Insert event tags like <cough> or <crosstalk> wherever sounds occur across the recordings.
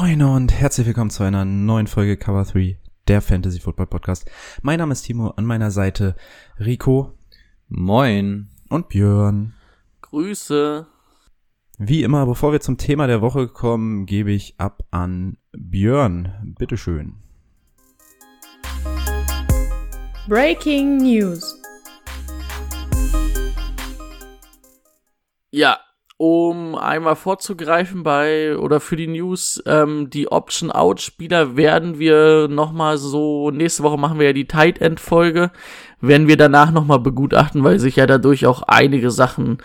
Moin und herzlich willkommen zu einer neuen Folge Cover 3, der Fantasy Football Podcast. Mein Name ist Timo, an meiner Seite Rico. Moin. Und Björn. Grüße. Wie immer, bevor wir zum Thema der Woche kommen, gebe ich ab an Björn. Bitteschön. Breaking News. Ja, um einmal vorzugreifen bei oder für die News, ähm, die Option-Out-Spieler werden wir nochmal so, nächste Woche machen wir ja die Tight End-Folge, werden wir danach nochmal begutachten, weil sich ja dadurch auch einige Sachen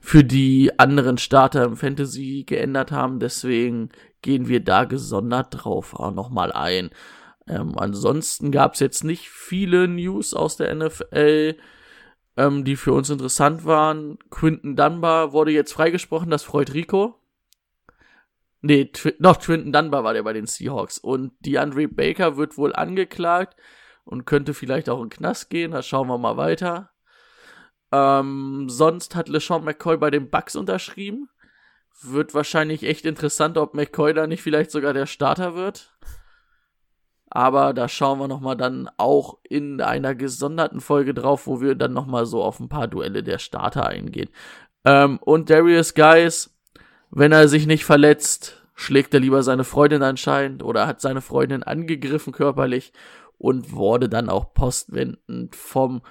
für die anderen Starter im Fantasy geändert haben. Deswegen gehen wir da gesondert drauf auch nochmal ein. Ähm, ansonsten gab es jetzt nicht viele News aus der NFL ähm, die für uns interessant waren. Quinton Dunbar wurde jetzt freigesprochen, das freut Rico. Nee, Tw noch Quinton Dunbar war der bei den Seahawks. Und DeAndre Baker wird wohl angeklagt und könnte vielleicht auch in den Knast gehen. Da schauen wir mal weiter. Ähm, sonst hat LeSean McCoy bei den Bucks unterschrieben. Wird wahrscheinlich echt interessant, ob McCoy da nicht vielleicht sogar der Starter wird. Aber da schauen wir nochmal dann auch in einer gesonderten Folge drauf, wo wir dann nochmal so auf ein paar Duelle der Starter eingehen. Ähm, und Darius Guys, wenn er sich nicht verletzt, schlägt er lieber seine Freundin anscheinend oder hat seine Freundin angegriffen körperlich und wurde dann auch postwendend vom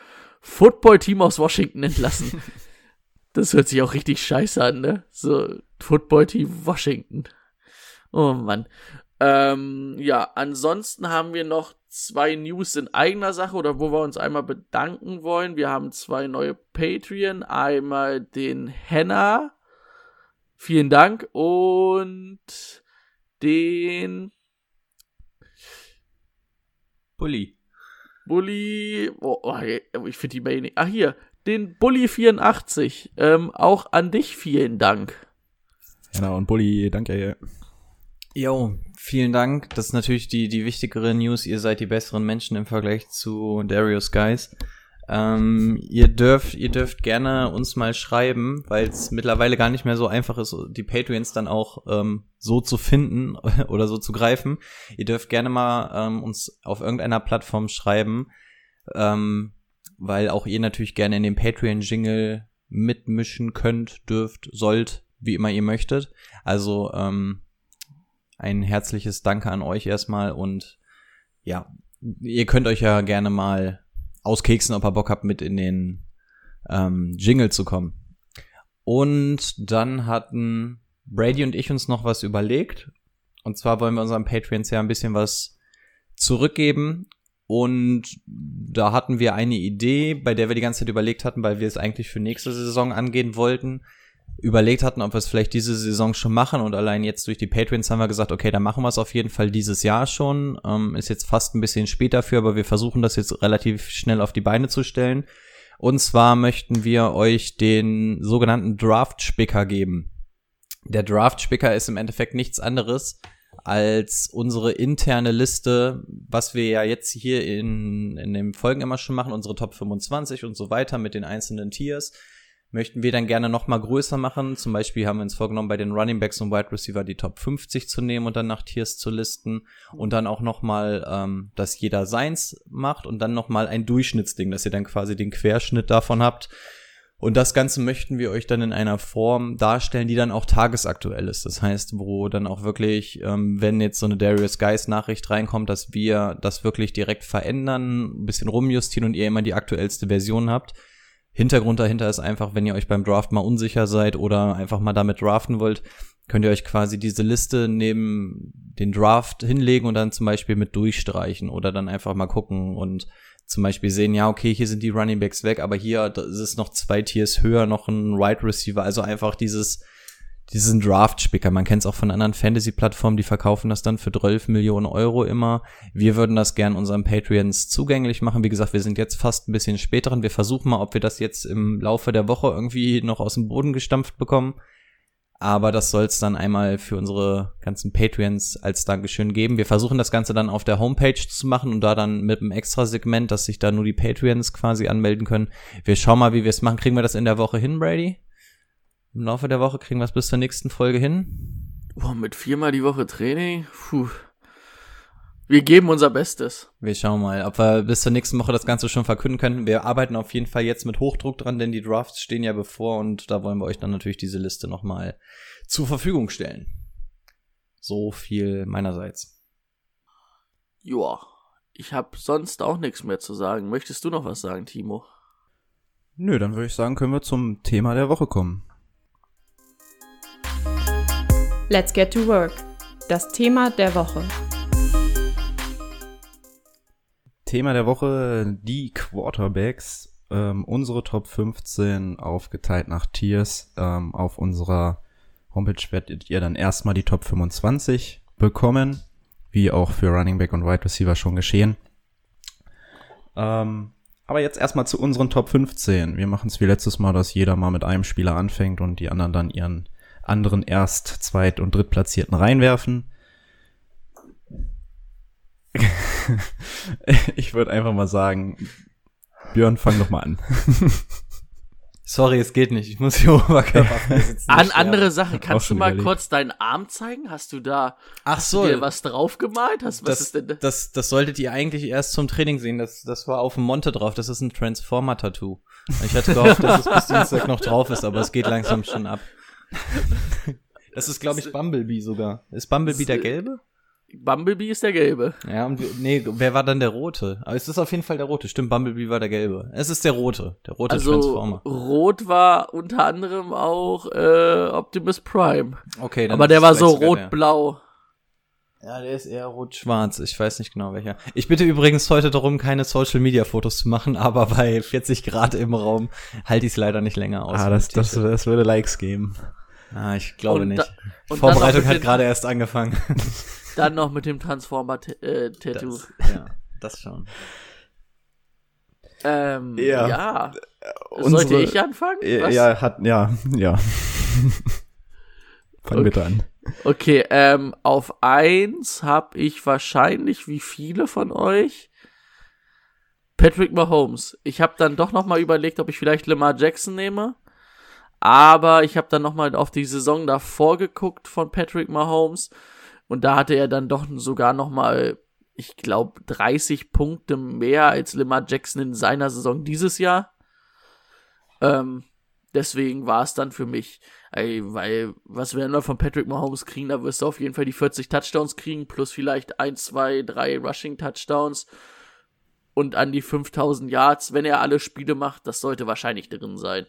Football-Team aus Washington entlassen. <laughs> das hört sich auch richtig scheiße an, ne? So, Football-Team Washington. Oh Mann. Ähm, ja, ansonsten haben wir noch zwei News in eigener Sache oder wo wir uns einmal bedanken wollen. Wir haben zwei neue Patreon. Einmal den Henna. Vielen Dank. Und den Bully. Bully. Oh, oh ich finde die Mail nicht. Ach, hier. Den Bully84. Ähm, auch an dich vielen Dank. Genau, und Bully, danke. Jo, vielen Dank. Das ist natürlich die, die wichtigere News. Ihr seid die besseren Menschen im Vergleich zu Darius Guys. Ähm, ihr dürft, ihr dürft gerne uns mal schreiben, weil es mittlerweile gar nicht mehr so einfach ist, die Patreons dann auch ähm, so zu finden <laughs> oder so zu greifen. Ihr dürft gerne mal ähm, uns auf irgendeiner Plattform schreiben, ähm, weil auch ihr natürlich gerne in dem Patreon-Jingle mitmischen könnt, dürft, sollt, wie immer ihr möchtet. Also ähm, ein herzliches Danke an euch erstmal und ja, ihr könnt euch ja gerne mal auskeksen, ob ihr Bock habt, mit in den ähm, Jingle zu kommen. Und dann hatten Brady und ich uns noch was überlegt. Und zwar wollen wir unseren Patreons ja ein bisschen was zurückgeben. Und da hatten wir eine Idee, bei der wir die ganze Zeit überlegt hatten, weil wir es eigentlich für nächste Saison angehen wollten überlegt hatten, ob wir es vielleicht diese Saison schon machen und allein jetzt durch die Patreons haben wir gesagt, okay, dann machen wir es auf jeden Fall dieses Jahr schon. Ähm, ist jetzt fast ein bisschen spät dafür, aber wir versuchen das jetzt relativ schnell auf die Beine zu stellen. Und zwar möchten wir euch den sogenannten Draft-Spicker geben. Der Draft-Spicker ist im Endeffekt nichts anderes als unsere interne Liste, was wir ja jetzt hier in, in den Folgen immer schon machen, unsere Top 25 und so weiter mit den einzelnen Tiers möchten wir dann gerne noch mal größer machen. Zum Beispiel haben wir uns vorgenommen, bei den Running Backs und Wide Receiver die Top 50 zu nehmen und dann nach Tiers zu listen und dann auch noch mal, ähm, dass jeder seins macht und dann noch mal ein Durchschnittsding, dass ihr dann quasi den Querschnitt davon habt. Und das Ganze möchten wir euch dann in einer Form darstellen, die dann auch tagesaktuell ist. Das heißt, wo dann auch wirklich, ähm, wenn jetzt so eine Darius Geist Nachricht reinkommt, dass wir das wirklich direkt verändern, ein bisschen rumjustieren und ihr immer die aktuellste Version habt. Hintergrund dahinter ist einfach, wenn ihr euch beim Draft mal unsicher seid oder einfach mal damit draften wollt, könnt ihr euch quasi diese Liste neben den Draft hinlegen und dann zum Beispiel mit durchstreichen oder dann einfach mal gucken und zum Beispiel sehen, ja, okay, hier sind die Running Backs weg, aber hier ist es noch zwei Tiers höher, noch ein Right Receiver, also einfach dieses, diesen Draft-Spicker. Man kennt es auch von anderen Fantasy-Plattformen, die verkaufen das dann für 12 Millionen Euro immer. Wir würden das gern unseren Patreons zugänglich machen. Wie gesagt, wir sind jetzt fast ein bisschen später dran. Wir versuchen mal, ob wir das jetzt im Laufe der Woche irgendwie noch aus dem Boden gestampft bekommen. Aber das soll es dann einmal für unsere ganzen Patreons als Dankeschön geben. Wir versuchen das Ganze dann auf der Homepage zu machen und da dann mit einem extra Segment, dass sich da nur die Patreons quasi anmelden können. Wir schauen mal, wie wir es machen. Kriegen wir das in der Woche hin, Brady? Im Laufe der Woche kriegen wir es bis zur nächsten Folge hin? Boah, mit viermal die Woche Training? Puh. Wir geben unser Bestes. Wir schauen mal, ob wir bis zur nächsten Woche das Ganze schon verkünden können. Wir arbeiten auf jeden Fall jetzt mit Hochdruck dran, denn die Drafts stehen ja bevor und da wollen wir euch dann natürlich diese Liste nochmal zur Verfügung stellen. So viel meinerseits. Joa, ich habe sonst auch nichts mehr zu sagen. Möchtest du noch was sagen, Timo? Nö, dann würde ich sagen, können wir zum Thema der Woche kommen. Let's get to work. Das Thema der Woche. Thema der Woche, die Quarterbacks. Ähm, unsere Top 15 aufgeteilt nach Tiers. Ähm, auf unserer Homepage werdet ihr dann erstmal die Top 25 bekommen, wie auch für Running Back und Wide Receiver schon geschehen. Ähm, aber jetzt erstmal zu unseren Top 15. Wir machen es wie letztes Mal, dass jeder mal mit einem Spieler anfängt und die anderen dann ihren anderen Erst-, Zweit- und Drittplatzierten reinwerfen. <laughs> ich würde einfach mal sagen, Björn, fang doch mal an. Sorry, es geht nicht. Ich muss hier Oberkörper. An andere Sache, kannst du mal überlegt. kurz deinen Arm zeigen? Hast du da Ach so, dir was draufgemalt? Hast, was das, ist denn da? Das, das solltet ihr eigentlich erst zum Training sehen. Das, das war auf dem Monte drauf. Das ist ein Transformer-Tattoo. Ich hatte gehofft, dass es bis Dienstag noch drauf ist, aber es geht langsam schon ab. <laughs> Das ist, glaube ich, Bumblebee sogar. Ist Bumblebee der gelbe? Bumblebee ist der gelbe. Ja, und nee, wer war dann der rote? Aber es ist auf jeden Fall der rote. Stimmt, Bumblebee war der gelbe. Es ist der rote, der rote also, Transformer. Rot war unter anderem auch äh, Optimus Prime. Okay, dann aber der war so rot-blau. Ja, der ist eher rot-schwarz. Ich weiß nicht genau welcher. Ich bitte übrigens heute darum, keine Social-Media-Fotos zu machen, aber bei 40 Grad im Raum halte ich es leider nicht länger aus. Ah, das, das, das würde Likes geben. Ah, ich glaube und nicht. Da, Vorbereitung hat gerade erst angefangen. <laughs> Dann noch mit dem Transformer-Tattoo. Das, ja, das schon. Ähm, ja. ja. Unsere, Sollte ich anfangen? Was? Ja, hat, ja, ja. <laughs> Fang okay. bitte an. Okay, ähm, auf eins habe ich wahrscheinlich, wie viele von euch, Patrick Mahomes. Ich habe dann doch noch mal überlegt, ob ich vielleicht Lamar Jackson nehme. Aber ich habe dann noch mal auf die Saison davor geguckt von Patrick Mahomes und da hatte er dann doch sogar noch mal, ich glaube, 30 Punkte mehr als Lamar Jackson in seiner Saison dieses Jahr. Ähm, deswegen war es dann für mich, ey, weil, was wir immer von Patrick Mahomes kriegen, da wirst du auf jeden Fall die 40 Touchdowns kriegen, plus vielleicht ein, zwei, drei Rushing Touchdowns und an die 5000 Yards, wenn er alle Spiele macht, das sollte wahrscheinlich drin sein.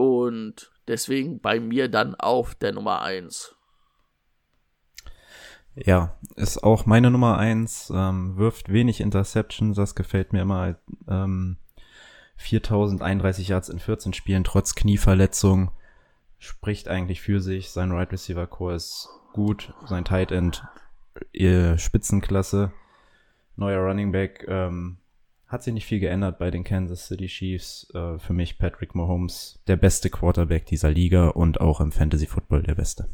Und deswegen bei mir dann auf der Nummer 1. Ja, ist auch meine Nummer eins, ähm, wirft wenig Interceptions, das gefällt mir immer. Ähm, 4031 Yards in 14 Spielen, trotz Knieverletzung, spricht eigentlich für sich. Sein Right Receiver Core ist gut, sein Tight End äh, Spitzenklasse. Neuer Running Back, ähm, hat sich nicht viel geändert bei den Kansas City Chiefs. Äh, für mich Patrick Mahomes, der beste Quarterback dieser Liga und auch im Fantasy Football der beste.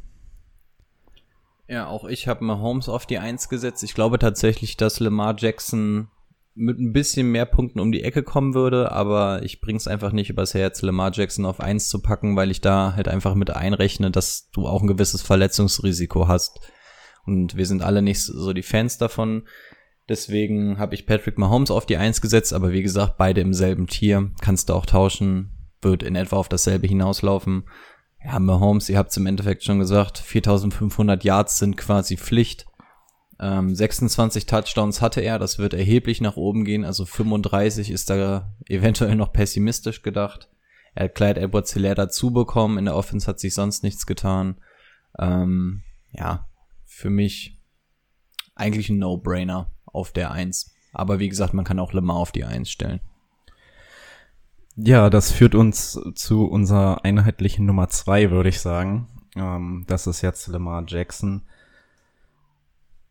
Ja, auch ich habe Mahomes auf die Eins gesetzt. Ich glaube tatsächlich, dass Lamar Jackson mit ein bisschen mehr Punkten um die Ecke kommen würde, aber ich bring's einfach nicht übers Herz, Lamar Jackson auf eins zu packen, weil ich da halt einfach mit einrechne, dass du auch ein gewisses Verletzungsrisiko hast. Und wir sind alle nicht so die Fans davon. Deswegen habe ich Patrick Mahomes auf die Eins gesetzt, aber wie gesagt, beide im selben Tier. Kannst du auch tauschen, wird in etwa auf dasselbe hinauslaufen. Ja, Mahomes, ihr habt es im Endeffekt schon gesagt, 4500 Yards sind quasi Pflicht. Ähm, 26 Touchdowns hatte er, das wird erheblich nach oben gehen, also 35 ist da eventuell noch pessimistisch gedacht. Er hat Clyde Edwards Hilaire dazu bekommen, in der Offense hat sich sonst nichts getan. Ähm, ja, für mich eigentlich ein No-Brainer auf der 1. Aber wie gesagt, man kann auch Lemar auf die 1 stellen. Ja, das führt uns zu unserer einheitlichen Nummer zwei, würde ich sagen. Ähm, das ist jetzt Lamar Jackson.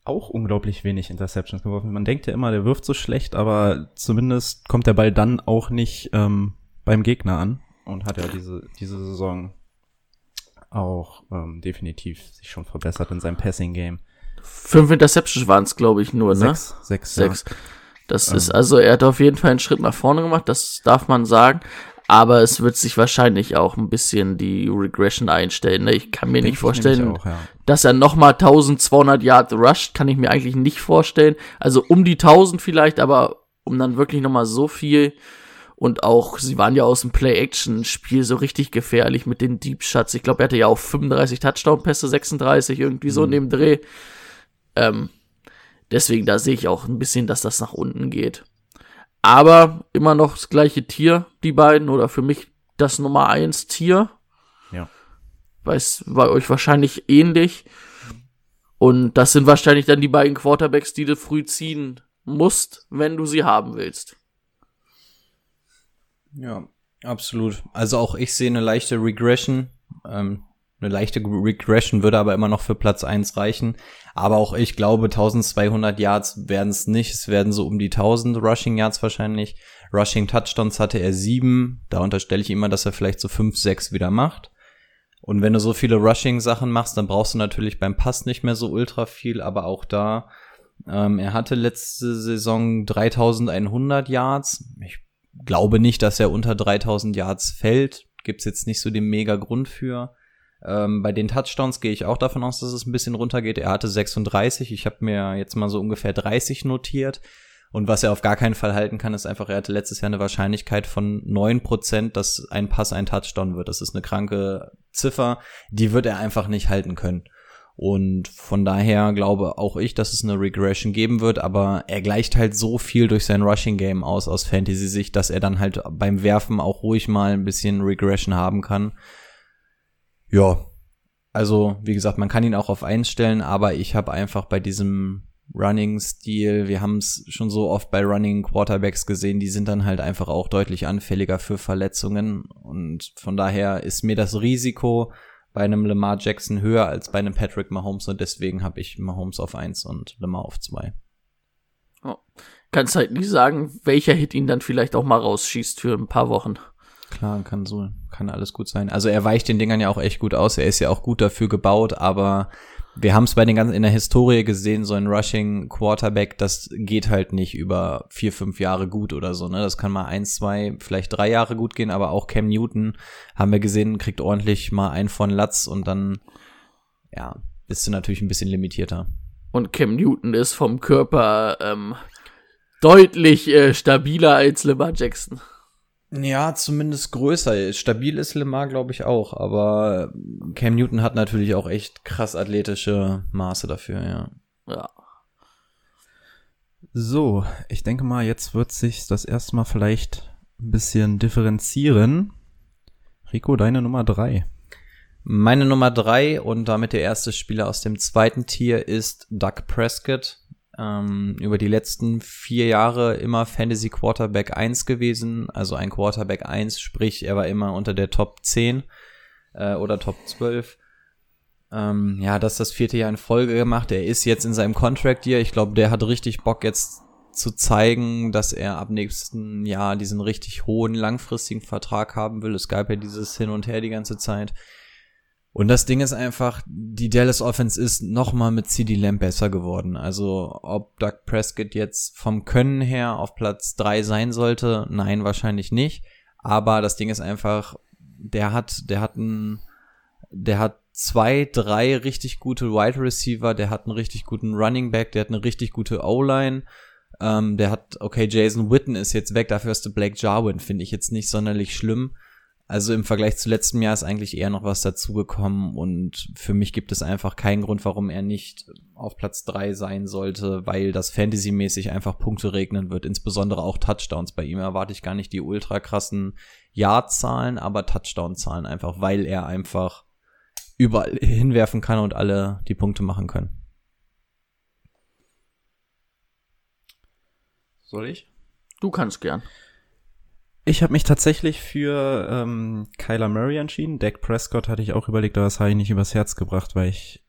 Auch unglaublich wenig Interceptions geworfen. Man denkt ja immer, der wirft so schlecht, aber zumindest kommt der Ball dann auch nicht ähm, beim Gegner an und hat ja diese, diese Saison auch ähm, definitiv sich schon verbessert in seinem Passing-Game. Fünf Interceptions waren es, glaube ich, nur, ne? Sechs, sechs, Sechs. Das ist also, er hat auf jeden Fall einen Schritt nach vorne gemacht, das darf man sagen. Aber es wird sich wahrscheinlich auch ein bisschen die Regression einstellen. Ne? Ich kann mir Denk nicht ich vorstellen, auch, ja. dass er nochmal 1200 Yards rusht, kann ich mir eigentlich nicht vorstellen. Also um die 1000 vielleicht, aber um dann wirklich nochmal so viel. Und auch, sie waren ja aus dem Play-Action-Spiel so richtig gefährlich mit den Deep Shots. Ich glaube, er hatte ja auch 35 Touchdown-Pässe, 36, irgendwie so in dem Dreh. Ähm, deswegen, da sehe ich auch ein bisschen, dass das nach unten geht. Aber immer noch das gleiche Tier, die beiden, oder für mich das Nummer eins Tier. Ja. Weiß bei euch wahrscheinlich ähnlich. Und das sind wahrscheinlich dann die beiden Quarterbacks, die du früh ziehen musst, wenn du sie haben willst. Ja, absolut. Also auch ich sehe eine leichte Regression. Ähm, eine leichte Regression würde aber immer noch für Platz eins reichen. Aber auch ich glaube, 1200 Yards werden es nicht. Es werden so um die 1000 Rushing Yards wahrscheinlich. Rushing Touchdowns hatte er sieben. Da unterstelle ich immer, dass er vielleicht so fünf, sechs wieder macht. Und wenn du so viele Rushing-Sachen machst, dann brauchst du natürlich beim Pass nicht mehr so ultra viel. Aber auch da, ähm, er hatte letzte Saison 3100 Yards. Ich glaube nicht, dass er unter 3000 Yards fällt. Gibt's jetzt nicht so den mega Grund für. Ähm, bei den Touchdowns gehe ich auch davon aus, dass es ein bisschen runtergeht. Er hatte 36. Ich habe mir jetzt mal so ungefähr 30 notiert. Und was er auf gar keinen Fall halten kann, ist einfach, er hatte letztes Jahr eine Wahrscheinlichkeit von 9%, dass ein Pass ein Touchdown wird. Das ist eine kranke Ziffer. Die wird er einfach nicht halten können. Und von daher glaube auch ich, dass es eine Regression geben wird, aber er gleicht halt so viel durch sein Rushing Game aus aus Fantasy-Sicht, dass er dann halt beim Werfen auch ruhig mal ein bisschen Regression haben kann. Ja, also wie gesagt, man kann ihn auch auf eins stellen, aber ich habe einfach bei diesem Running-Stil, wir haben es schon so oft bei Running Quarterbacks gesehen, die sind dann halt einfach auch deutlich anfälliger für Verletzungen und von daher ist mir das Risiko bei einem Lamar Jackson höher als bei einem Patrick Mahomes und deswegen habe ich Mahomes auf eins und Lamar auf zwei. Oh. Kannst halt nie sagen, welcher Hit ihn dann vielleicht auch mal rausschießt für ein paar Wochen. Klar, kann so, kann alles gut sein. Also er weicht den Dingern ja auch echt gut aus. Er ist ja auch gut dafür gebaut, aber wir haben es bei den ganzen in der Historie gesehen, so ein Rushing Quarterback, das geht halt nicht über vier, fünf Jahre gut oder so. Ne, das kann mal eins, zwei, vielleicht drei Jahre gut gehen, aber auch Cam Newton haben wir gesehen, kriegt ordentlich mal einen von Latz und dann, ja, bist du natürlich ein bisschen limitierter. Und Cam Newton ist vom Körper ähm, deutlich äh, stabiler als Lamar Jackson. Ja, zumindest größer. Stabil ist Lemar, glaube ich, auch. Aber Cam Newton hat natürlich auch echt krass athletische Maße dafür, ja. Ja. So, ich denke mal, jetzt wird sich das erstmal vielleicht ein bisschen differenzieren. Rico, deine Nummer drei. Meine Nummer drei und damit der erste Spieler aus dem zweiten Tier ist Doug Prescott. Ähm, über die letzten vier Jahre immer Fantasy Quarterback 1 gewesen. Also ein Quarterback 1, sprich, er war immer unter der Top 10 äh, oder Top 12. Ähm, ja, das das vierte Jahr in Folge gemacht. Er ist jetzt in seinem Contract Year. Ich glaube, der hat richtig Bock jetzt zu zeigen, dass er ab nächsten Jahr diesen richtig hohen langfristigen Vertrag haben will. Es gab ja dieses Hin und Her die ganze Zeit. Und das Ding ist einfach, die Dallas Offense ist nochmal mit CD Lamb besser geworden. Also ob Doug Prescott jetzt vom Können her auf Platz drei sein sollte, nein, wahrscheinlich nicht. Aber das Ding ist einfach, der hat, der hat ein, der hat zwei, drei richtig gute Wide Receiver, der hat einen richtig guten Running Back, der hat eine richtig gute O-Line. Ähm, der hat, okay, Jason Witten ist jetzt weg, dafür hast du Blake Jarwin, finde ich jetzt nicht sonderlich schlimm. Also im Vergleich zu letztem Jahr ist eigentlich eher noch was dazugekommen und für mich gibt es einfach keinen Grund, warum er nicht auf Platz drei sein sollte, weil das Fantasy-mäßig einfach Punkte regnen wird, insbesondere auch Touchdowns. Bei ihm erwarte ich gar nicht die ultra krassen Yard-Zahlen, aber Touchdown-Zahlen einfach, weil er einfach überall <laughs> hinwerfen kann und alle die Punkte machen können. Soll ich? Du kannst gern. Ich habe mich tatsächlich für ähm, Kyler Murray entschieden. Dak Prescott hatte ich auch überlegt, aber das habe ich nicht übers Herz gebracht, weil ich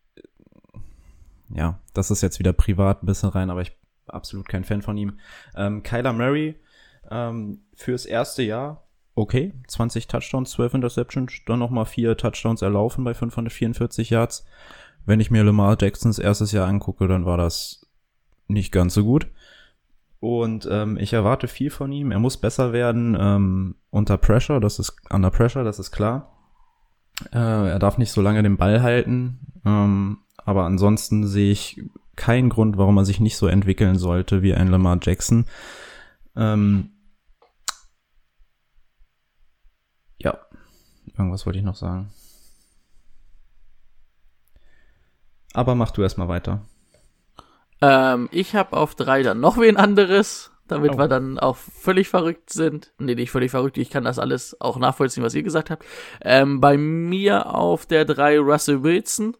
ja, das ist jetzt wieder privat ein bisschen rein, aber ich bin absolut kein Fan von ihm. Ähm, Kyler Murray ähm, fürs erste Jahr okay, 20 Touchdowns, 12 Interceptions, dann nochmal vier Touchdowns erlaufen bei 544 Yards. Wenn ich mir Lamar Jacksons erstes Jahr angucke, dann war das nicht ganz so gut. Und ähm, ich erwarte viel von ihm. Er muss besser werden ähm, unter Pressure, das ist under Pressure, das ist klar. Äh, er darf nicht so lange den Ball halten. Ähm, aber ansonsten sehe ich keinen Grund, warum er sich nicht so entwickeln sollte wie ein Lamar Jackson. Ähm, ja, irgendwas wollte ich noch sagen. Aber mach du erstmal weiter. Ähm, ich habe auf drei dann noch wen anderes, damit Oh. wir dann auch völlig verrückt sind. Nee, nicht völlig verrückt, ich kann das alles auch nachvollziehen, was ihr gesagt habt. Ähm, bei mir auf der drei Russell Wilson.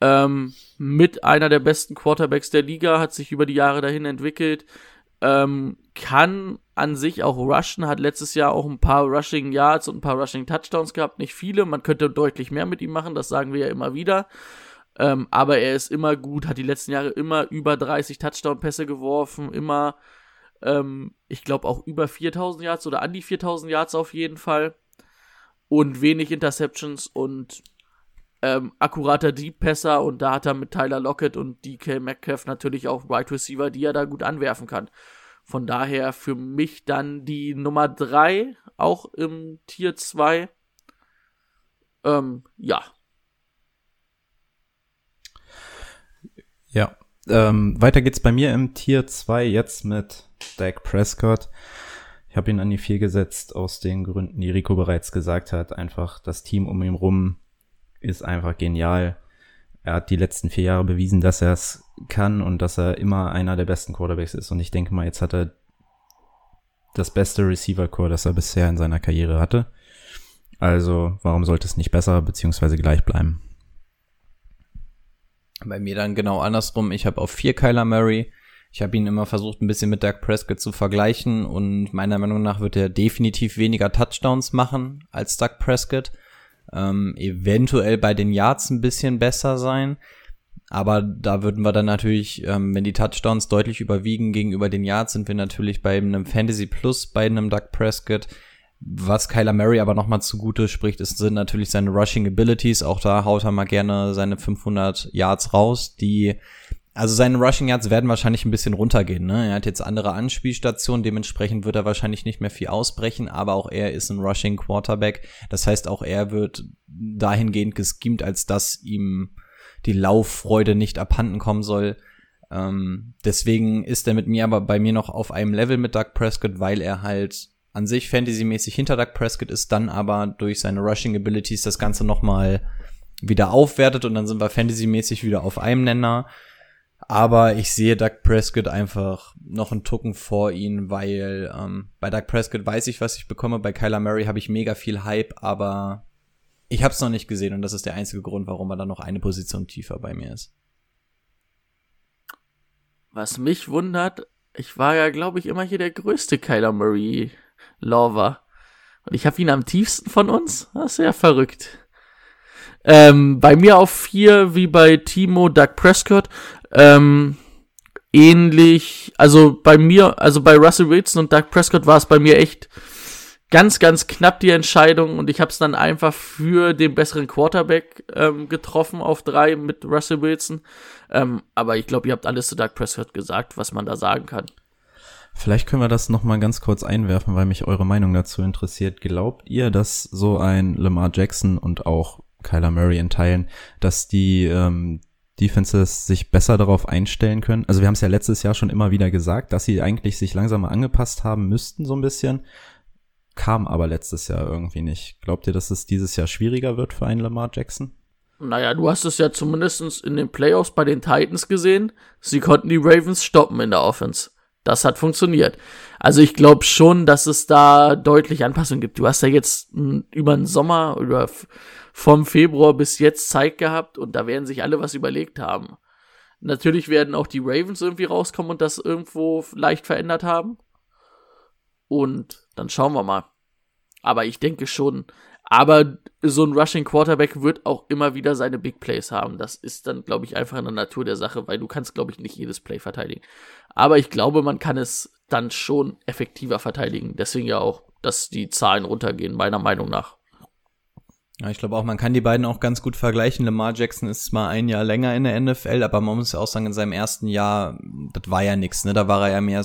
Ähm, mit einer der besten Quarterbacks der Liga, hat sich über die Jahre dahin entwickelt. Ähm, kann an sich auch rushen, hat letztes Jahr auch ein paar Rushing Yards und ein paar Rushing Touchdowns gehabt. Nicht viele, man könnte deutlich mehr mit ihm machen, das sagen wir ja immer wieder. Ähm, aber er ist immer gut, hat die letzten Jahre immer über 30 Touchdown-Pässe geworfen, immer, ähm, ich glaube auch über 4000 Yards oder an die 4000 Yards auf jeden Fall. Und wenig Interceptions und ähm, akkurater Deep-Pässer und da hat er mit Tyler Lockett und DK Metcalf natürlich auch Wide Receiver, die er da gut anwerfen kann. Von daher für mich dann die Nummer 3, auch im Tier 2. Ähm, ja, Ja. Ähm, weiter geht's bei mir im Tier 2 jetzt mit Dak Prescott. Ich habe ihn an die 4 gesetzt aus den Gründen, die Rico bereits gesagt hat. Einfach das Team um ihn rum ist einfach genial. Er hat die letzten vier Jahre bewiesen, dass er es kann und dass er immer einer der besten Quarterbacks ist. Und ich denke mal, jetzt hat er das beste Receiver-Core, das er bisher in seiner Karriere hatte. Also, warum sollte es nicht besser beziehungsweise gleich bleiben? Bei mir dann genau andersrum. Ich habe auf vier Kyler Murray. Ich habe ihn immer versucht, ein bisschen mit Doug Prescott zu vergleichen und meiner Meinung nach wird er definitiv weniger Touchdowns machen als Doug Prescott. Ähm, eventuell bei den Yards ein bisschen besser sein. Aber da würden wir dann natürlich, ähm, wenn die Touchdowns deutlich überwiegen gegenüber den Yards, sind wir natürlich bei einem Fantasy Plus bei einem Doug Prescott. Was Kyler Murray aber nochmal zugute spricht, ist, sind natürlich seine Rushing Abilities. Auch da haut er mal gerne seine 500 Yards raus, die also seine Rushing Yards werden wahrscheinlich ein bisschen runtergehen. Ne? Er hat jetzt andere Anspielstationen, dementsprechend wird er wahrscheinlich nicht mehr viel ausbrechen, aber auch er ist ein Rushing Quarterback. Das heißt, auch er wird dahingehend geschemt, als dass ihm die Lauffreude nicht abhanden kommen soll. Ähm, deswegen ist er mit mir aber bei mir noch auf einem Level mit Doug Prescott, weil er halt an sich fantasymäßig hinter Doug Prescott ist, dann aber durch seine Rushing Abilities das Ganze nochmal wieder aufwertet und dann sind wir fantasymäßig wieder auf einem Nenner. Aber ich sehe Doug Prescott einfach noch einen Tucken vor ihn, weil ähm, bei Doug Prescott weiß ich, was ich bekomme. Bei Kyler Murray habe ich mega viel Hype, aber ich habe es noch nicht gesehen und das ist der einzige Grund, warum er dann noch eine Position tiefer bei mir ist. Was mich wundert, ich war ja, glaube ich, immer hier der größte Kyler Murray Lover. Und ich habe ihn am tiefsten von uns. Das ist ja verrückt. Ähm, bei mir auf vier, wie bei Timo, Doug Prescott. Ähm, ähnlich, also bei mir, also bei Russell Wilson und Doug Prescott war es bei mir echt ganz, ganz knapp die Entscheidung und ich habe es dann einfach für den besseren Quarterback ähm, getroffen auf drei mit Russell Wilson. Ähm, aber ich glaube, ihr habt alles zu Doug Prescott gesagt, was man da sagen kann. Vielleicht können wir das noch mal ganz kurz einwerfen, weil mich eure Meinung dazu interessiert. Glaubt ihr, dass so ein Lamar Jackson und auch Kyler Murray in Teilen, dass die ähm, Defenses sich besser darauf einstellen können? Also wir haben es ja letztes Jahr schon immer wieder gesagt, dass sie eigentlich sich langsam angepasst haben müssten, so ein bisschen. Kam aber letztes Jahr irgendwie nicht. Glaubt ihr, dass es dieses Jahr schwieriger wird für einen Lamar Jackson? Naja, du hast es ja zumindest in den Playoffs bei den Titans gesehen. Sie konnten die Ravens stoppen in der Offense. Das hat funktioniert. Also ich glaube schon, dass es da deutlich Anpassungen gibt. Du hast ja jetzt über den Sommer oder vom Februar bis jetzt Zeit gehabt und da werden sich alle was überlegt haben. Natürlich werden auch die Ravens irgendwie rauskommen und das irgendwo leicht verändert haben. Und dann schauen wir mal. Aber ich denke schon, aber so ein Rushing Quarterback wird auch immer wieder seine Big Plays haben. Das ist dann, glaube ich, einfach in der Natur der Sache, weil du kannst, glaube ich, nicht jedes Play verteidigen. Aber ich glaube, man kann es dann schon effektiver verteidigen. Deswegen ja auch, dass die Zahlen runtergehen, meiner Meinung nach. Ja, ich glaube auch, man kann die beiden auch ganz gut vergleichen. Lamar Jackson ist mal ein Jahr länger in der NFL, aber man muss ja auch sagen, in seinem ersten Jahr, das war ja nix, ne? Da war er ja mehr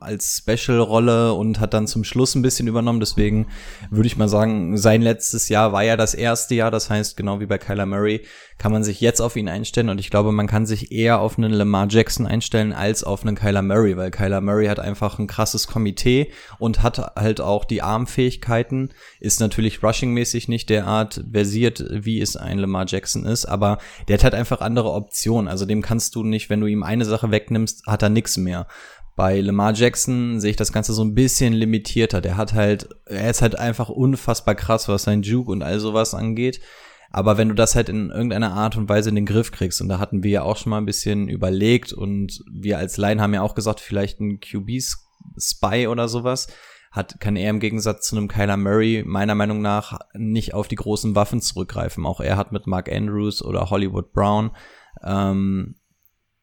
als Special-Rolle und hat dann zum Schluss ein bisschen übernommen. Deswegen würde ich mal sagen, sein letztes Jahr war ja das erste Jahr. Das heißt, genau wie bei Kyler Murray, kann man sich jetzt auf ihn einstellen und ich glaube, man kann sich eher auf einen Lamar Jackson einstellen als auf einen Kyler Murray, weil Kyler Murray hat einfach ein krasses Komitee und hat halt auch die Armfähigkeiten, ist natürlich rushingmäßig nicht derart versiert, wie es ein Lamar Jackson ist, aber der hat halt einfach andere Optionen. Also dem kannst du nicht, wenn du ihm eine Sache wegnimmst, hat er nix mehr. Bei Lamar Jackson sehe ich das Ganze so ein bisschen limitierter. Der hat halt, er ist halt einfach unfassbar krass, was sein Juke und all sowas angeht. Aber wenn du das halt in irgendeiner Art und Weise in den Griff kriegst, und da hatten wir ja auch schon mal ein bisschen überlegt und wir als Line haben ja auch gesagt, vielleicht ein QB-Spy oder sowas, hat, kann er im Gegensatz zu einem Kyler Murray meiner Meinung nach nicht auf die großen Waffen zurückgreifen. Auch er hat mit Mark Andrews oder Hollywood Brown ähm,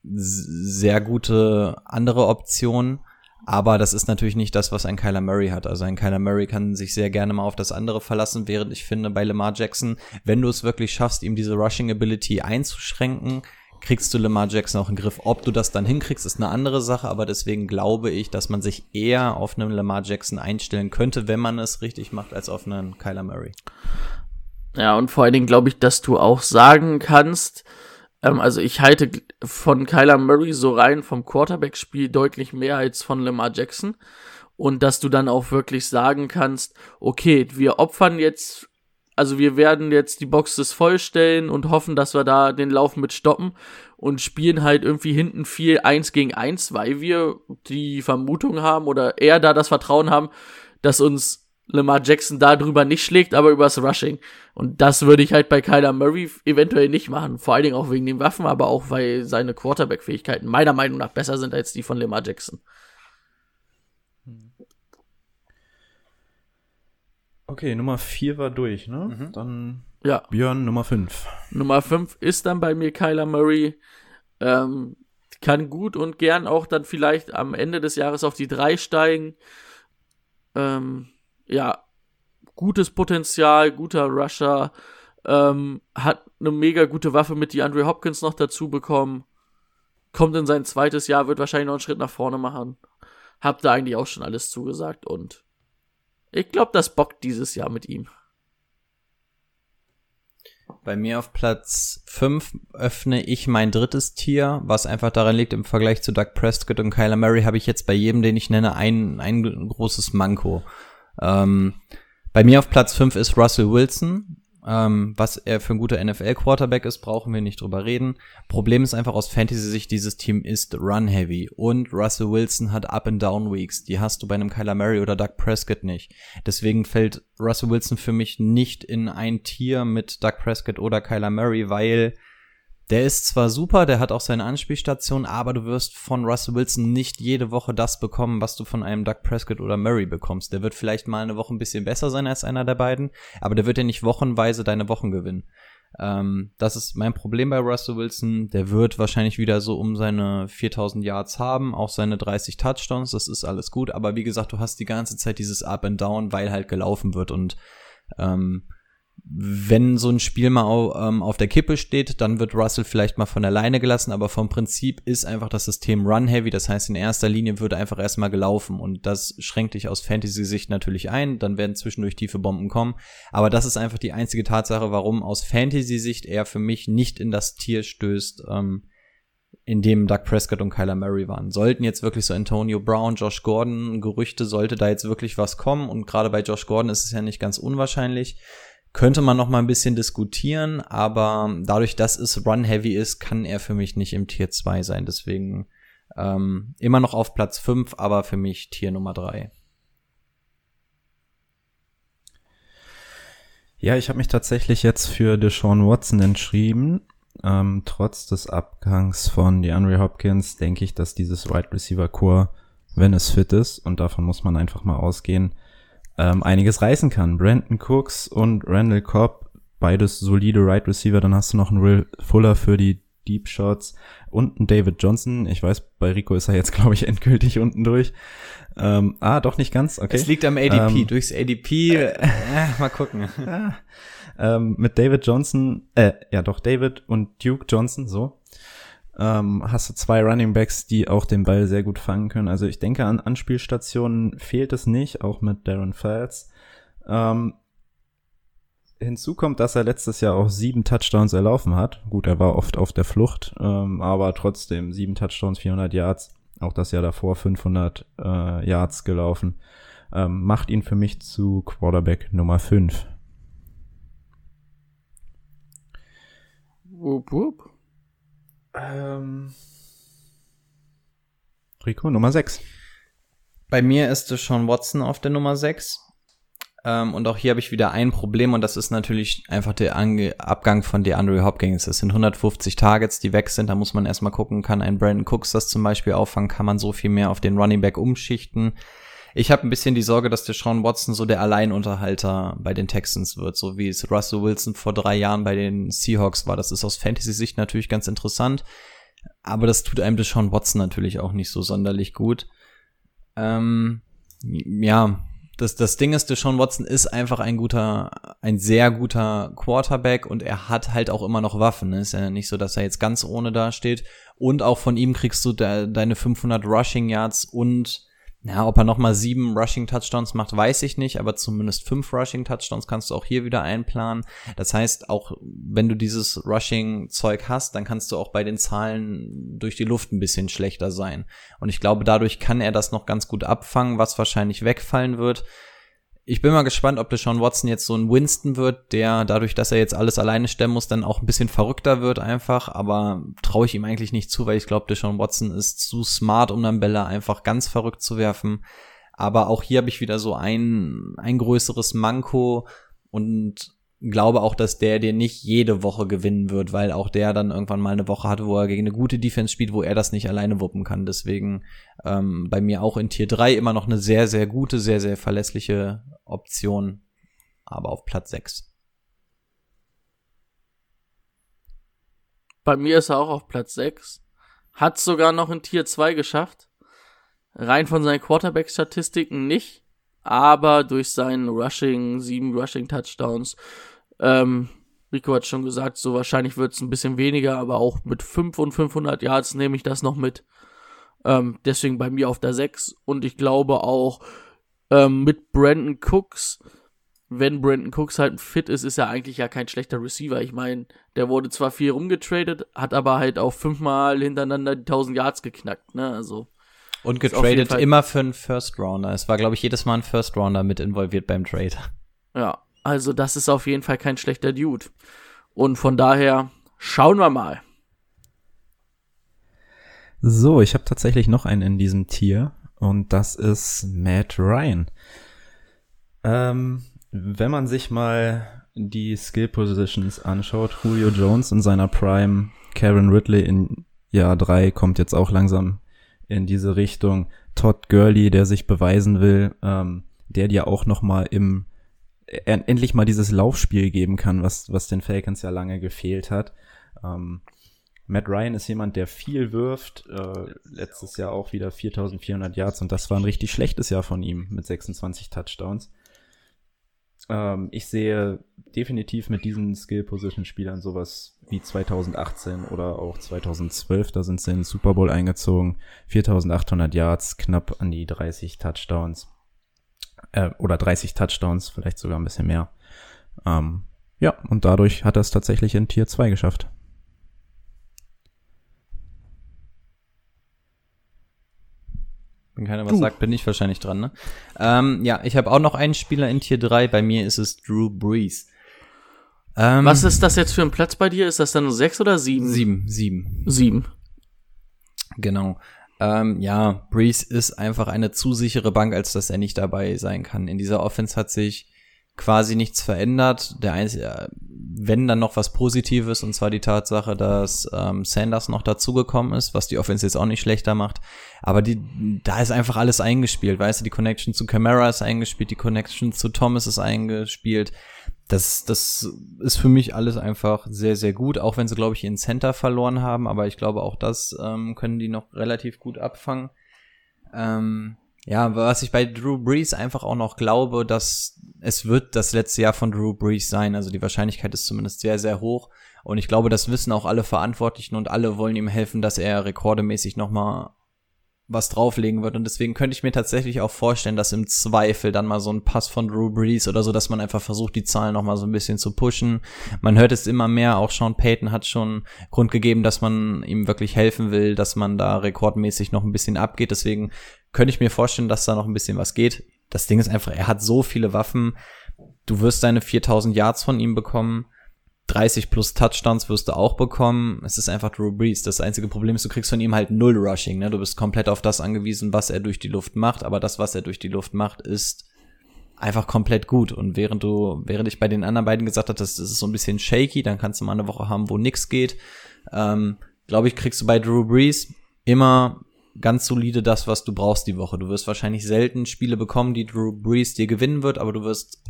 sehr gute andere Optionen. Aber das ist natürlich nicht das, was ein Kyler Murray hat. Also ein Kyler Murray kann sich sehr gerne mal auf das andere verlassen, während ich finde, bei Lamar Jackson, wenn du es wirklich schaffst, ihm diese Rushing Ability einzuschränken, kriegst du Lamar Jackson auch in den Griff. Ob du das dann hinkriegst, ist eine andere Sache, aber deswegen glaube ich, dass man sich eher auf einen Lamar Jackson einstellen könnte, wenn man es richtig macht, als auf einen Kyler Murray. Ja, und vor allen Dingen glaube ich, dass du auch sagen kannst, ähm, also ich halte von Kyler Murray so rein vom Quarterback-Spiel deutlich mehr als von Lamar Jackson. Und dass du dann auch wirklich sagen kannst, okay, wir opfern jetzt, also wir werden jetzt die Boxes vollstellen und hoffen, dass wir da den Lauf mit stoppen und spielen halt irgendwie hinten viel eins gegen eins, weil wir die Vermutung haben oder eher da das Vertrauen haben, dass uns Lamar Jackson darüber nicht schlägt, aber übers Rushing. Und das würde ich halt bei Kyler Murray eventuell nicht machen. Vor allen Dingen auch wegen den Waffen, aber auch weil seine Quarterback-Fähigkeiten meiner Meinung nach besser sind als die von Lamar Jackson. Okay, Nummer 4 war durch, ne? Mhm. Dann ja. Björn Nummer 5. Nummer 5 ist dann bei mir Kyler Murray. Ähm, kann gut und gern auch dann vielleicht am Ende des Jahres auf die 3 steigen. Ähm, ja, gutes Potenzial, guter Rusher, ähm, hat eine mega gute Waffe mit die Andre Hopkins noch dazu bekommen. Kommt in sein zweites Jahr, wird wahrscheinlich noch einen Schritt nach vorne machen. Hab da eigentlich auch schon alles zugesagt und ich glaube, das bockt dieses Jahr mit ihm. Bei mir auf Platz 5 öffne ich mein drittes Tier, was einfach daran liegt, im Vergleich zu Doug Prescott und Kyler Murray habe ich jetzt bei jedem, den ich nenne, ein, ein großes Manko. Ähm, bei mir auf Platz 5 ist Russell Wilson. Ähm, was er für ein guter NFL-Quarterback ist, brauchen wir nicht drüber reden. Problem ist einfach aus Fantasy-Sicht, dieses Team ist run-heavy. Und Russell Wilson hat Up-and-Down-Weeks. Die hast du bei einem Kyler Murray oder Doug Prescott nicht. Deswegen fällt Russell Wilson für mich nicht in ein Tier mit Doug Prescott oder Kyler Murray, weil der ist zwar super, der hat auch seine Anspielstation, aber du wirst von Russell Wilson nicht jede Woche das bekommen, was du von einem Doug Prescott oder Murray bekommst. Der wird vielleicht mal eine Woche ein bisschen besser sein als einer der beiden, aber der wird ja nicht wochenweise deine Wochen gewinnen. Ähm, das ist mein Problem bei Russell Wilson. Der wird wahrscheinlich wieder so um seine 4000 Yards haben, auch seine 30 Touchdowns, das ist alles gut, aber wie gesagt, du hast die ganze Zeit dieses Up and Down, weil halt gelaufen wird und ähm, wenn so ein Spiel mal auf, ähm, auf der Kippe steht, dann wird Russell vielleicht mal von alleine gelassen, aber vom Prinzip ist einfach das System Run-Heavy, das heißt in erster Linie wird einfach erstmal gelaufen und das schränkt dich aus Fantasy-Sicht natürlich ein, dann werden zwischendurch tiefe Bomben kommen, aber das ist einfach die einzige Tatsache, warum aus Fantasy-Sicht er für mich nicht in das Tier stößt, ähm, in dem Doug Prescott und Kyler Murray waren. Sollten jetzt wirklich so Antonio Brown, Josh Gordon Gerüchte, sollte da jetzt wirklich was kommen? Und gerade bei Josh Gordon ist es ja nicht ganz unwahrscheinlich, könnte man noch mal ein bisschen diskutieren, aber dadurch, dass es Run-Heavy ist, kann er für mich nicht im Tier 2 sein. Deswegen ähm, immer noch auf Platz 5, aber für mich Tier Nummer 3. Ja, ich habe mich tatsächlich jetzt für Deshaun Watson entschieden. Ähm, trotz des Abgangs von DeAndre Hopkins denke ich, dass dieses Wide Receiver Core wenn es fit ist, und davon muss man einfach mal ausgehen, ähm, einiges reißen kann. Brandon Cooks und Randall Cobb, beides solide Right Receiver, dann hast du noch einen Will Fuller für die Deep Shots und einen David Johnson. Ich weiß, bei Rico ist er jetzt, <laughs> glaube ich, endgültig unten durch. Ähm, ah, doch nicht ganz, okay. Es liegt am ADP. Ähm, Durchs ADP, äh, <laughs> mal gucken. <laughs> Ähm, mit David Johnson, äh, ja doch, David und Duke Johnson, so, ähm, hast du zwei Running Backs, die auch den Ball sehr gut fangen können. Also ich denke, an Anspielstationen fehlt es nicht, auch mit Darren Files. Ähm, hinzu kommt, dass er letztes Jahr auch sieben Touchdowns erlaufen hat. Gut, er war oft auf der Flucht, ähm, aber trotzdem sieben Touchdowns, 400 Yards. Auch das Jahr davor 500 äh, Yards gelaufen. Ähm, macht ihn für mich zu Quarterback Nummer 5. Wupp, wupp. Ähm, Rico, Nummer 6. Bei mir ist es schon Watson auf der Nummer 6. Ähm, und auch hier habe ich wieder ein Problem und das ist natürlich einfach der Ange Abgang von DeAndre Hopkins. Es sind 150 Targets, die weg sind. Da muss man erstmal gucken, kann ein Brandon Cooks das zum Beispiel auffangen? Kann man so viel mehr auf den Running Back umschichten? Ich habe ein bisschen die Sorge, dass der Sean Watson so der Alleinunterhalter bei den Texans wird, so wie es Russell Wilson vor drei Jahren bei den Seahawks war. Das ist aus Fantasy-Sicht natürlich ganz interessant, aber das tut einem Sean Watson natürlich auch nicht so sonderlich gut. Ähm, ja, das, das Ding ist, Deshaun Watson ist einfach ein guter, ein sehr guter Quarterback und er hat halt auch immer noch Waffen. Ne? Ist ja nicht so, dass er jetzt ganz ohne dasteht. Und auch von ihm kriegst du de deine 500 Rushing Yards und ja, ob er nochmal sieben Rushing Touchdowns macht, weiß ich nicht, aber zumindest fünf Rushing Touchdowns kannst du auch hier wieder einplanen. Das heißt, auch wenn du dieses Rushing Zeug hast, dann kannst du auch bei den Zahlen durch die Luft ein bisschen schlechter sein. Und ich glaube, dadurch kann er das noch ganz gut abfangen, was wahrscheinlich wegfallen wird ich bin mal gespannt, ob Deshaun Watson jetzt so ein Winston wird, der dadurch, dass er jetzt alles alleine stemmen muss, dann auch ein bisschen verrückter wird einfach. Aber traue ich ihm eigentlich nicht zu, weil ich glaube, Deshaun Watson ist zu smart, um dann Bälle einfach ganz verrückt zu werfen. Aber auch hier habe ich wieder so ein, ein größeres Manko und glaube auch, dass der dir nicht jede Woche gewinnen wird, weil auch der dann irgendwann mal eine Woche hatte, wo er gegen eine gute Defense spielt, wo er das nicht alleine wuppen kann. Deswegen ähm, bei mir auch in Tier 3 immer noch eine sehr, sehr gute, sehr, sehr verlässliche Option, aber auf Platz 6. Bei mir ist er auch auf Platz 6. Hat sogar noch in Tier 2 geschafft. Rein von seinen Quarterback-Statistiken nicht, aber durch seinen Rushing, sieben Rushing-Touchdowns, ähm, Rico hat schon gesagt, so wahrscheinlich wird es ein bisschen weniger, aber auch mit 5 und 500 Yards nehme ich das noch mit. Ähm, deswegen bei mir auf der 6 und ich glaube auch ähm, mit Brandon Cooks, wenn Brandon Cooks halt fit ist, ist er eigentlich ja kein schlechter Receiver. Ich meine, der wurde zwar viel rumgetradet, hat aber halt auch fünfmal hintereinander die 1000 Yards geknackt, ne, also. Und getradet immer für einen First Rounder. Es war, glaube ich, jedes Mal ein First Rounder mit involviert beim Trade. Ja, also das ist auf jeden Fall kein schlechter Dude. Und von daher schauen wir mal. So, ich habe tatsächlich noch einen in diesem Tier und das ist Matt Ryan. Ähm, wenn man sich mal die Skill Positions anschaut, Julio Jones in seiner Prime, Karen Ridley in Jahr 3 kommt jetzt auch langsam in diese Richtung. Todd Gurley, der sich beweisen will, ähm, der dir auch noch mal im endlich mal dieses Laufspiel geben kann, was was den Falcons ja lange gefehlt hat. Ähm, Matt Ryan ist jemand, der viel wirft. Äh, letztes Jahr auch wieder 4400 Yards und das war ein richtig schlechtes Jahr von ihm mit 26 Touchdowns. Ähm, ich sehe definitiv mit diesen Skill-Position-Spielern sowas wie 2018 oder auch 2012. Da sind sie in den Super Bowl eingezogen. 4800 Yards, knapp an die 30 Touchdowns. Äh, oder 30 Touchdowns, vielleicht sogar ein bisschen mehr. Ähm, ja, und dadurch hat er es tatsächlich in Tier 2 geschafft. Wenn keiner was du. sagt, bin ich wahrscheinlich dran, ne? Ähm, ja, ich habe auch noch einen Spieler in Tier 3. Bei mir ist es Drew Brees. Ähm, was ist das jetzt für ein Platz bei dir? Ist das dann sechs oder sieben? Sieben, sieben. Sieben. Genau. Ähm, ja, Brees ist einfach eine zu sichere Bank, als dass er nicht dabei sein kann. In dieser Offense hat sich quasi nichts verändert. Der einzige, wenn dann noch was Positives, und zwar die Tatsache, dass ähm, Sanders noch dazugekommen ist, was die Offense jetzt auch nicht schlechter macht. Aber die, da ist einfach alles eingespielt, weißt du, die Connection zu Camara ist eingespielt, die Connection zu Thomas ist eingespielt. Das, das ist für mich alles einfach sehr, sehr gut, auch wenn sie, glaube ich, ihren Center verloren haben, aber ich glaube, auch das ähm, können die noch relativ gut abfangen. Ähm, ja, was ich bei Drew Brees einfach auch noch glaube, dass es wird das letzte Jahr von Drew Brees sein. Also die Wahrscheinlichkeit ist zumindest sehr, sehr hoch. Und ich glaube, das wissen auch alle Verantwortlichen und alle wollen ihm helfen, dass er rekordemäßig nochmal was drauflegen wird. Und deswegen könnte ich mir tatsächlich auch vorstellen, dass im Zweifel dann mal so ein Pass von Drew Brees oder so, dass man einfach versucht, die Zahlen nochmal so ein bisschen zu pushen. Man hört es immer mehr, auch Sean Payton hat schon Grund gegeben, dass man ihm wirklich helfen will, dass man da rekordmäßig noch ein bisschen abgeht. Deswegen könnte ich mir vorstellen, dass da noch ein bisschen was geht. Das Ding ist einfach, er hat so viele Waffen. Du wirst deine 4000 Yards von ihm bekommen. 30 plus Touchdowns wirst du auch bekommen. Es ist einfach Drew Brees. Das einzige Problem ist, du kriegst von ihm halt null Rushing. Ne? Du bist komplett auf das angewiesen, was er durch die Luft macht. Aber das, was er durch die Luft macht, ist einfach komplett gut. Und während du, während ich bei den anderen beiden gesagt das, das ist so ein bisschen shaky, dann kannst du mal eine Woche haben, wo nix geht. Ähm, Glaube ich, kriegst du bei Drew Brees immer ganz solide das, was du brauchst die Woche. Du wirst wahrscheinlich selten Spiele bekommen, die Drew Brees dir gewinnen wird, aber du wirst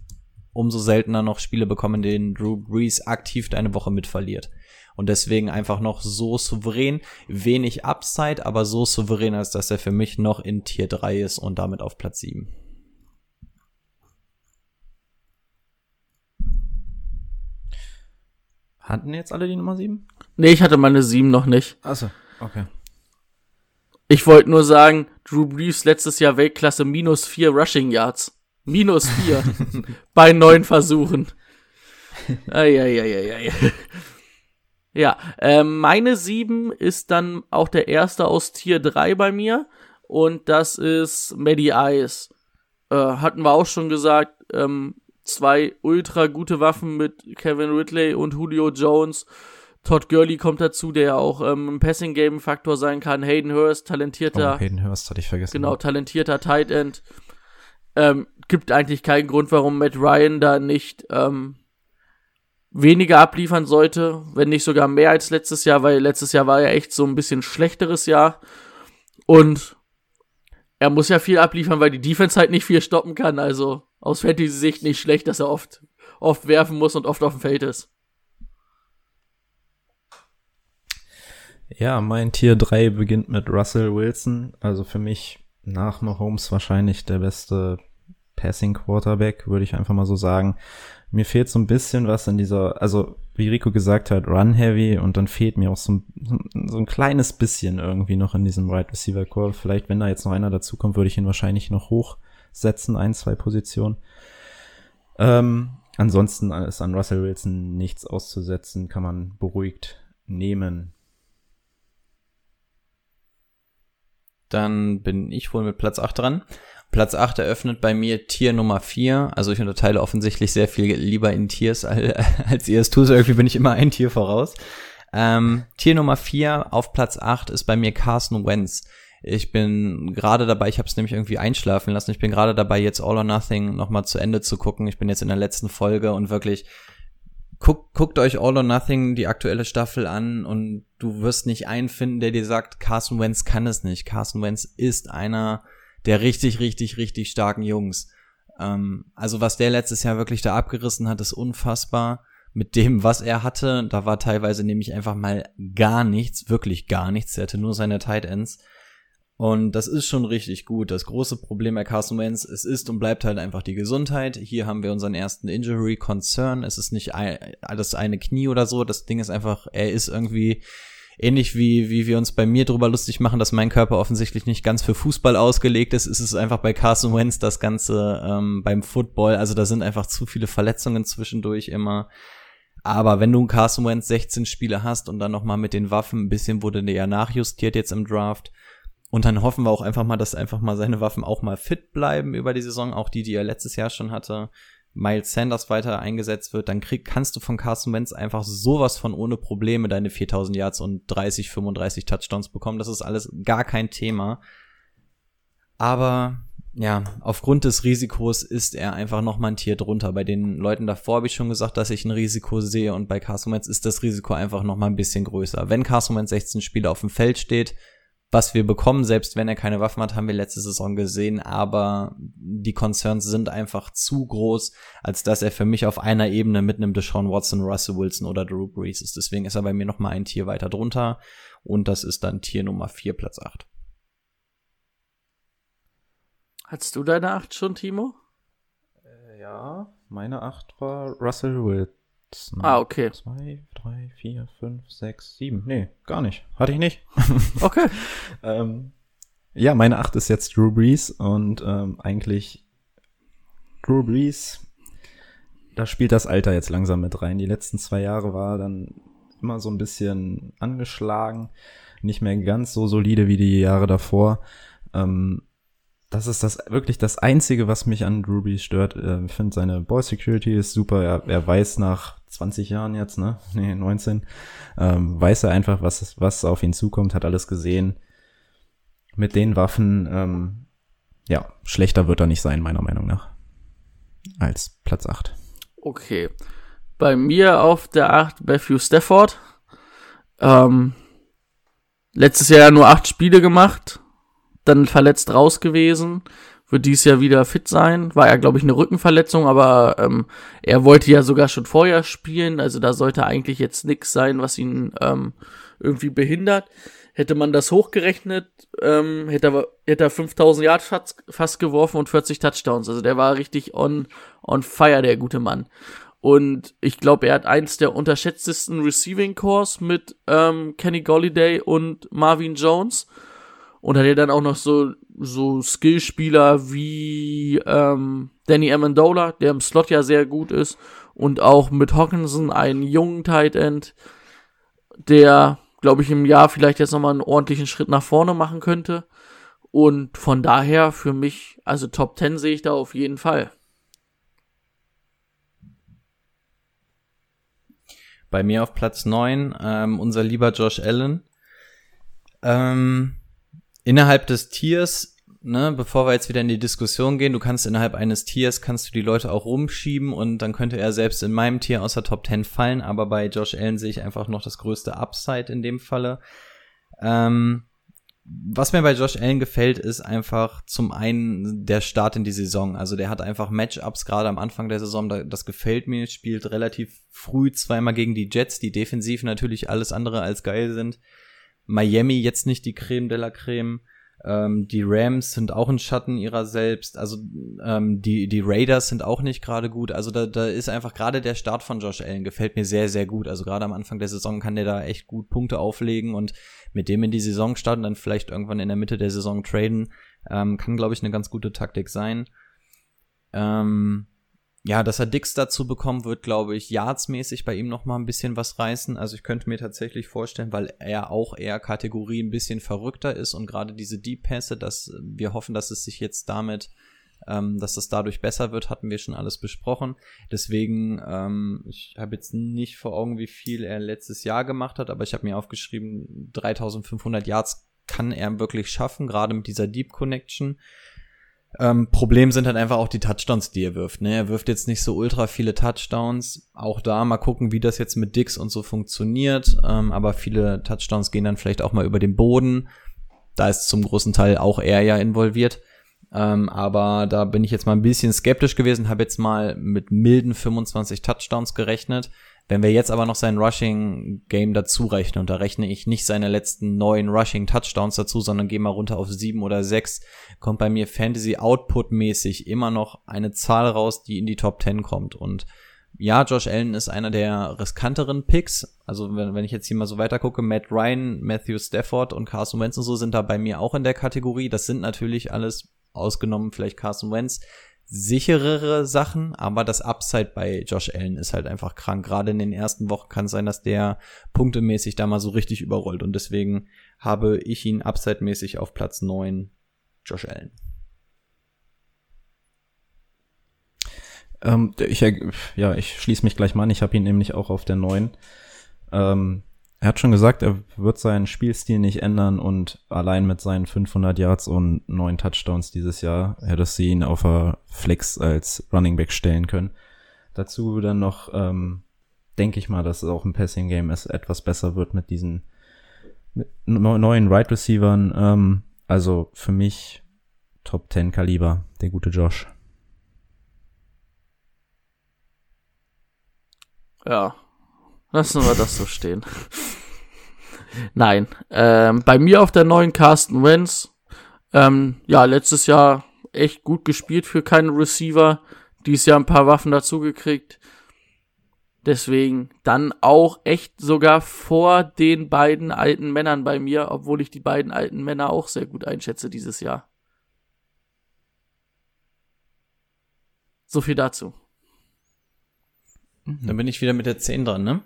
umso seltener noch Spiele bekommen, in denen Drew Brees aktiv deine Woche mit verliert. Und deswegen einfach noch so souverän, wenig Upside, aber so souverän, als dass er für mich noch in Tier 3 ist und damit auf Platz 7. Hatten jetzt alle die Nummer 7? Nee, ich hatte meine 7 noch nicht. Achso, okay. Ich wollte nur sagen, Drew Brees letztes Jahr Weltklasse minus vier Rushing Yards. Minus vier <laughs> bei neun Versuchen. Eieieiei. Ja, äh, meine sieben ist dann auch der erste aus Tier 3 bei mir. Und das ist Maddie Ice. Äh, hatten wir auch schon gesagt, ähm, zwei ultra gute Waffen mit Kevin Ridley und Julio Jones. Todd Gurley kommt dazu, der ja auch ähm, ein Passing-Game-Faktor sein kann. Hayden Hurst, talentierter. Oh, Hayden Hurst hatte ich vergessen. Genau, talentierter Tight End. Ähm, gibt eigentlich keinen Grund, warum Matt Ryan da nicht ähm, weniger abliefern sollte, wenn nicht sogar mehr als letztes Jahr, weil letztes Jahr war ja echt so ein bisschen schlechteres Jahr. Und er muss ja viel abliefern, weil die Defense halt nicht viel stoppen kann. Also aus Fantasy-Sicht nicht schlecht, dass er oft, oft werfen muss und oft auf dem Feld ist. Ja, mein Tier 3 beginnt mit Russell Wilson. Also für mich nach Mahomes wahrscheinlich der beste Passing Quarterback, würde ich einfach mal so sagen. Mir fehlt so ein bisschen was in dieser, also wie Rico gesagt hat, Run Heavy und dann fehlt mir auch so ein, so ein kleines bisschen irgendwie noch in diesem Wide right Receiver Core. Vielleicht, wenn da jetzt noch einer dazukommt, würde ich ihn wahrscheinlich noch hochsetzen, ein, zwei Positionen. Ähm, ansonsten ist an Russell Wilson nichts auszusetzen, kann man beruhigt nehmen. Dann bin ich wohl mit Platz 8 dran. Platz 8 eröffnet bei mir Tier Nummer 4. Also ich unterteile offensichtlich sehr viel lieber in Tiers, <laughs> als ihr es tut. Irgendwie bin ich immer ein Tier voraus. Ähm, Tier Nummer 4 auf Platz 8 ist bei mir Carson Wentz. Ich bin gerade dabei, ich habe es nämlich irgendwie einschlafen lassen. Ich bin gerade dabei, jetzt All or Nothing nochmal zu Ende zu gucken. Ich bin jetzt in der letzten Folge und wirklich guckt, guckt euch All or Nothing die aktuelle Staffel an und du wirst nicht einen finden, der dir sagt, Carson Wentz kann es nicht. Carson Wentz ist einer der richtig, richtig, richtig starken Jungs. Ähm, also was der letztes Jahr wirklich da abgerissen hat, ist unfassbar. Mit dem, was er hatte, da war teilweise nämlich einfach mal gar nichts, wirklich gar nichts. Er hatte nur seine Tight Ends. Und das ist schon richtig gut. Das große Problem bei Carson Wentz, es ist und bleibt halt einfach die Gesundheit. Hier haben wir unseren ersten Injury Concern. Es ist nicht ein, das eine Knie oder so. Das Ding ist einfach, er ist irgendwie ähnlich wie, wie wir uns bei mir drüber lustig machen, dass mein Körper offensichtlich nicht ganz für Fußball ausgelegt ist, ist es einfach bei Carson Wentz das Ganze ähm, beim Football. Also da sind einfach zu viele Verletzungen zwischendurch immer. Aber wenn du einen Carson Wentz 16 Spiele hast und dann nochmal mit den Waffen, ein bisschen wurde der ja nachjustiert jetzt im Draft. Und dann hoffen wir auch einfach mal, dass einfach mal seine Waffen auch mal fit bleiben über die Saison, auch die, die er letztes Jahr schon hatte. Miles Sanders weiter eingesetzt wird, dann krieg, kannst du von Carson Wentz einfach sowas von ohne Probleme deine 4000 Yards und 30, 35 Touchdowns bekommen. Das ist alles gar kein Thema. Aber ja, aufgrund des Risikos ist er einfach noch mal ein Tier drunter. Bei den Leuten davor habe ich schon gesagt, dass ich ein Risiko sehe und bei Carson Wentz ist das Risiko einfach noch mal ein bisschen größer. Wenn Carson Wentz 16 Spiele auf dem Feld steht, was wir bekommen, selbst wenn er keine Waffen hat, haben wir letzte Saison gesehen, aber die Concerns sind einfach zu groß, als dass er für mich auf einer Ebene mit einem Deshaun Watson, Russell Wilson oder Drew Brees ist. Deswegen ist er bei mir noch mal ein Tier weiter drunter und das ist dann Tier Nummer 4, Platz 8. Hattest du deine 8 schon, Timo? Äh, ja, meine 8 war Russell Wilson. Ah, okay. 2, 3, 4, 5, 6, 7. Nee, gar nicht. Hatte ich nicht. <laughs> Okay. ähm, ja, meine 8 ist jetzt Drew Brees und ähm, eigentlich Drew Brees, da spielt das Alter jetzt langsam mit rein. Die letzten zwei Jahre war dann immer so ein bisschen angeschlagen, nicht mehr ganz so solide wie die Jahre davor. Ähm, das ist das wirklich das Einzige, was mich an Drew Brees stört. Äh, ich finde, seine Ball Security ist super. Er, er weiß nach 20 Jahren jetzt, ne? <laughs> Nee, 19, ähm, weiß er einfach, was, was auf ihn zukommt, hat alles gesehen. Mit den Waffen, ähm, ja, schlechter wird er nicht sein, meiner Meinung nach. Als Platz 8. Okay. Bei mir auf der 8 Matthew Stafford. Ähm, letztes Jahr nur acht Spiele gemacht, dann verletzt raus gewesen, wird dies Jahr wieder fit sein. War ja, glaube ich, eine Rückenverletzung, aber ähm, er wollte ja sogar schon vorher spielen, also da sollte eigentlich jetzt nichts sein, was ihn ähm, irgendwie behindert. Hätte man das hochgerechnet, ähm, hätte, er, hätte er 5000 Yards fast, geworfen und 40 Touchdowns. Also der war richtig on, on fire, der gute Mann. Und ich glaube, er hat eins der unterschätztesten Receiving Cores mit ähm, Kenny Golliday und Marvin Jones. Und hat er dann auch noch so, so Skillspieler wie ähm, Danny Amendola, der im Slot ja sehr gut ist. Und auch mit Hawkinson einen jungen Tight End, der, glaube ich, im Jahr vielleicht jetzt nochmal einen ordentlichen Schritt nach vorne machen könnte. Und von daher für mich, also Top 10 sehe ich da auf jeden Fall. Bei mir auf Platz 9, ähm, unser lieber Josh Allen. Ähm, innerhalb des Tiers, ne, bevor wir jetzt wieder in die Diskussion gehen, du kannst innerhalb eines Tiers, kannst du die Leute auch rumschieben und dann könnte er selbst in meinem Tier aus der Top 10 fallen, aber bei Josh Allen sehe ich einfach noch das größte Upside in dem Falle. Ähm, was mir bei Josh Allen gefällt, ist einfach zum einen der Start in die Saison. Also der hat einfach Matchups gerade am Anfang der Saison, das gefällt mir, spielt relativ früh zweimal gegen die Jets, die defensiv natürlich alles andere als geil sind. Miami jetzt nicht die Creme de la Creme. Ähm, die Rams sind auch ein Schatten ihrer selbst. Also ähm, die, die Raiders sind auch nicht gerade gut. Also da, da ist einfach gerade der Start von Josh Allen gefällt mir sehr, sehr gut. Also gerade am Anfang der Saison kann der da echt gut Punkte auflegen und mit dem in die Saison starten, dann vielleicht irgendwann in der Mitte der Saison traden, ähm, kann, glaube ich, eine ganz gute Taktik sein. Ähm, ja, dass er Dix dazu bekommen wird, glaube ich, yardsmäßig bei ihm noch mal ein bisschen was reißen. Also ich könnte mir tatsächlich vorstellen, weil er auch eher Kategorie ein bisschen verrückter ist und gerade diese Deep Pässe, dass wir hoffen, dass es sich jetzt damit, ähm, dass das dadurch besser wird, hatten wir schon alles besprochen. Deswegen, ähm, ich habe jetzt nicht vor Augen, wie viel er letztes Jahr gemacht hat, aber ich habe mir aufgeschrieben, 3500 Yards kann er wirklich schaffen, gerade mit dieser Deep Connection. Ähm, Problem sind halt einfach auch die Touchdowns, die er wirft. Ne? Er wirft jetzt nicht so ultra viele Touchdowns. Auch da mal gucken, wie das jetzt mit Dix und so funktioniert. Ähm, aber viele Touchdowns gehen dann vielleicht auch mal über den Boden. Da ist zum großen Teil auch er ja involviert. Ähm, aber da bin ich jetzt mal ein bisschen skeptisch gewesen, habe jetzt mal mit milden 25 Touchdowns gerechnet. Wenn wir jetzt aber noch sein Rushing Game dazu rechnen, und da rechne ich nicht seine letzten neun Rushing Touchdowns dazu, sondern gehe mal runter auf sieben oder sechs, kommt bei mir Fantasy Output mäßig immer noch eine Zahl raus, die in die Top 10 kommt. Und ja, Josh Allen ist einer der riskanteren Picks. Also wenn, wenn ich jetzt hier mal so weiter gucke, Matt Ryan, Matthew Stafford und Carson Wentz und so sind da bei mir auch in der Kategorie. Das sind natürlich alles ausgenommen vielleicht Carson Wentz sicherere Sachen, aber das Upside bei Josh Allen ist halt einfach krank. Gerade in den ersten Wochen kann es sein, dass der punktemäßig da mal so richtig überrollt und deswegen habe ich ihn upside-mäßig auf Platz 9, Josh Allen. Ähm, ich, ja, ich schließe mich gleich mal an. Ich habe ihn nämlich auch auf der 9. Ähm, er hat schon gesagt, er wird seinen Spielstil nicht ändern und allein mit seinen 500 Yards und neun Touchdowns dieses Jahr hättest du ihn auf der Flex als Running Back stellen können. Dazu dann noch, ähm, denke ich mal, dass es auch im Passing Game es etwas besser wird mit diesen mit neuen Right Receivern. Ähm, also für mich Top 10 Kaliber, der gute Josh. Ja, lassen wir das so stehen. <laughs> Nein, ähm, bei mir auf der neuen Carsten Wentz, ähm, ja, letztes Jahr echt gut gespielt für keine Receiver, dieses Jahr ein paar Waffen dazugekriegt. Deswegen dann auch echt sogar vor den beiden alten Männern bei mir, obwohl ich die beiden alten Männer auch sehr gut einschätze dieses Jahr. So viel dazu. Dann bin ich wieder mit der 10 dran, ne?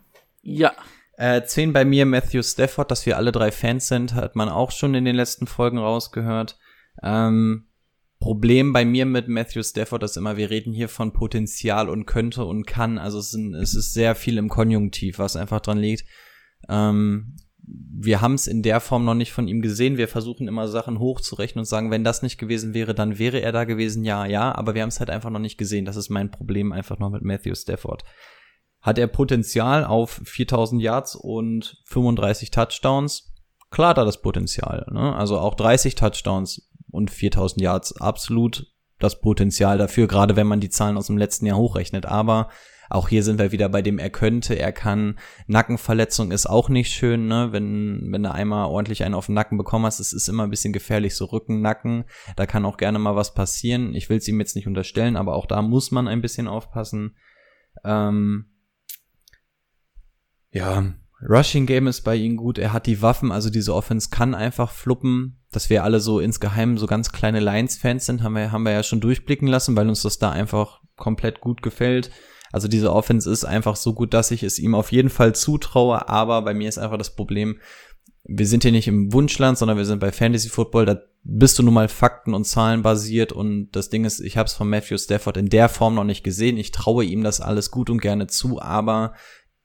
Ja. Äh, 10 bei mir, Matthew Stafford, dass wir alle drei Fans sind, hat man auch schon in den letzten Folgen rausgehört. Ähm, Problem bei mir mit Matthew Stafford ist immer, wir reden hier von Potenzial und könnte und kann. Also es, sind, es ist sehr viel im Konjunktiv, was einfach dran liegt. Ähm, wir haben es in der Form noch nicht von ihm gesehen. Wir versuchen immer Sachen hochzurechnen und sagen, wenn das nicht gewesen wäre, dann wäre er da gewesen. Ja, ja, aber wir haben es halt einfach noch nicht gesehen. Das ist mein Problem einfach noch mit Matthew Stafford. Hat er Potenzial auf 4000 Yards und 35 Touchdowns? Klar hat er das Potenzial. Ne? Also auch 30 Touchdowns und 4000 Yards absolut das Potenzial dafür, gerade wenn man die Zahlen aus dem letzten Jahr hochrechnet. Aber auch hier sind wir wieder bei dem, er könnte, er kann. Nackenverletzung ist auch nicht schön, ne? Wenn, wenn du einmal ordentlich einen auf den Nacken bekommen hast, es ist immer ein bisschen gefährlich, so Rücken, Nacken. Da kann auch gerne mal was passieren. Ich will es ihm jetzt nicht unterstellen, aber auch da muss man ein bisschen aufpassen. Ähm, ja, Rushing Game ist bei ihm gut. Er hat die Waffen, also diese Offense kann einfach fluppen. Dass wir alle so insgeheim so ganz kleine Lions-Fans sind, haben wir, haben wir ja schon durchblicken lassen, weil uns das da einfach komplett gut gefällt. Also diese Offense ist einfach so gut, dass ich es ihm auf jeden Fall zutraue, aber bei mir ist einfach das Problem, wir sind hier nicht im Wunschland, sondern wir sind bei Fantasy Football, da bist du nun mal Fakten und Zahlen basiert und das Ding ist, ich habe es von Matthew Stafford in der Form noch nicht gesehen. Ich traue ihm das alles gut und gerne zu, aber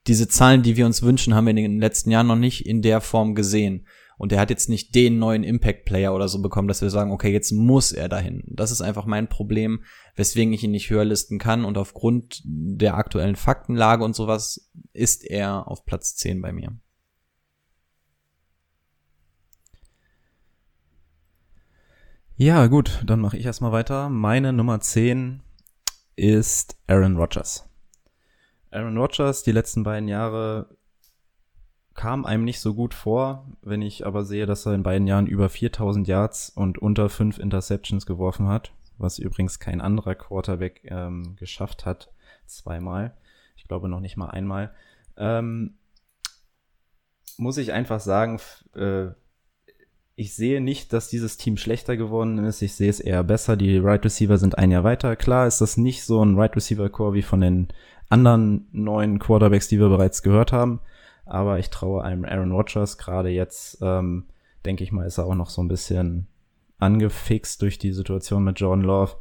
diese Zahlen, die wir uns wünschen, haben wir in den letzten Jahren noch nicht in der Form gesehen. Und er hat jetzt nicht den neuen Impact-Player oder so bekommen, dass wir sagen, okay, jetzt muss er dahin. Das ist einfach mein Problem, weswegen ich ihn nicht höher listen kann. Und aufgrund der aktuellen Faktenlage und sowas ist er auf Platz 10 bei mir. Ja, gut, dann mache ich erstmal weiter. Meine Nummer 10 ist Aaron Rodgers. Aaron Rodgers, die letzten beiden Jahre kam einem nicht so gut vor, wenn ich aber sehe, dass er in beiden Jahren über 4000 Yards und unter fünf Interceptions geworfen hat, was übrigens kein anderer Quarterback ähm, geschafft hat, zweimal. Ich glaube noch nicht mal einmal. Ähm, muss ich einfach sagen, äh, ich sehe nicht, dass dieses Team schlechter geworden ist. Ich sehe es eher besser. Die Right Receiver sind ein Jahr weiter. Klar ist das nicht so ein Right Receiver Core wie von den anderen neuen Quarterbacks, die wir bereits gehört haben aber ich traue einem Aaron Rodgers gerade jetzt, ähm, denke ich mal, ist er auch noch so ein bisschen angefixt durch die Situation mit Jordan Love.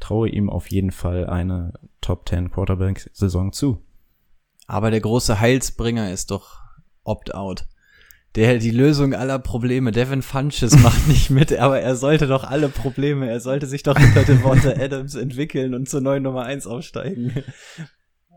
Traue ihm auf jeden Fall eine Top 10 Quarterback-Saison zu. Aber der große Heilsbringer ist doch Opt-out. Der die Lösung aller Probleme. Devin Funches <laughs> macht nicht mit, aber er sollte doch alle Probleme, er sollte sich doch hinter dem Worte <laughs> Adams entwickeln und zur neuen Nummer 1 aufsteigen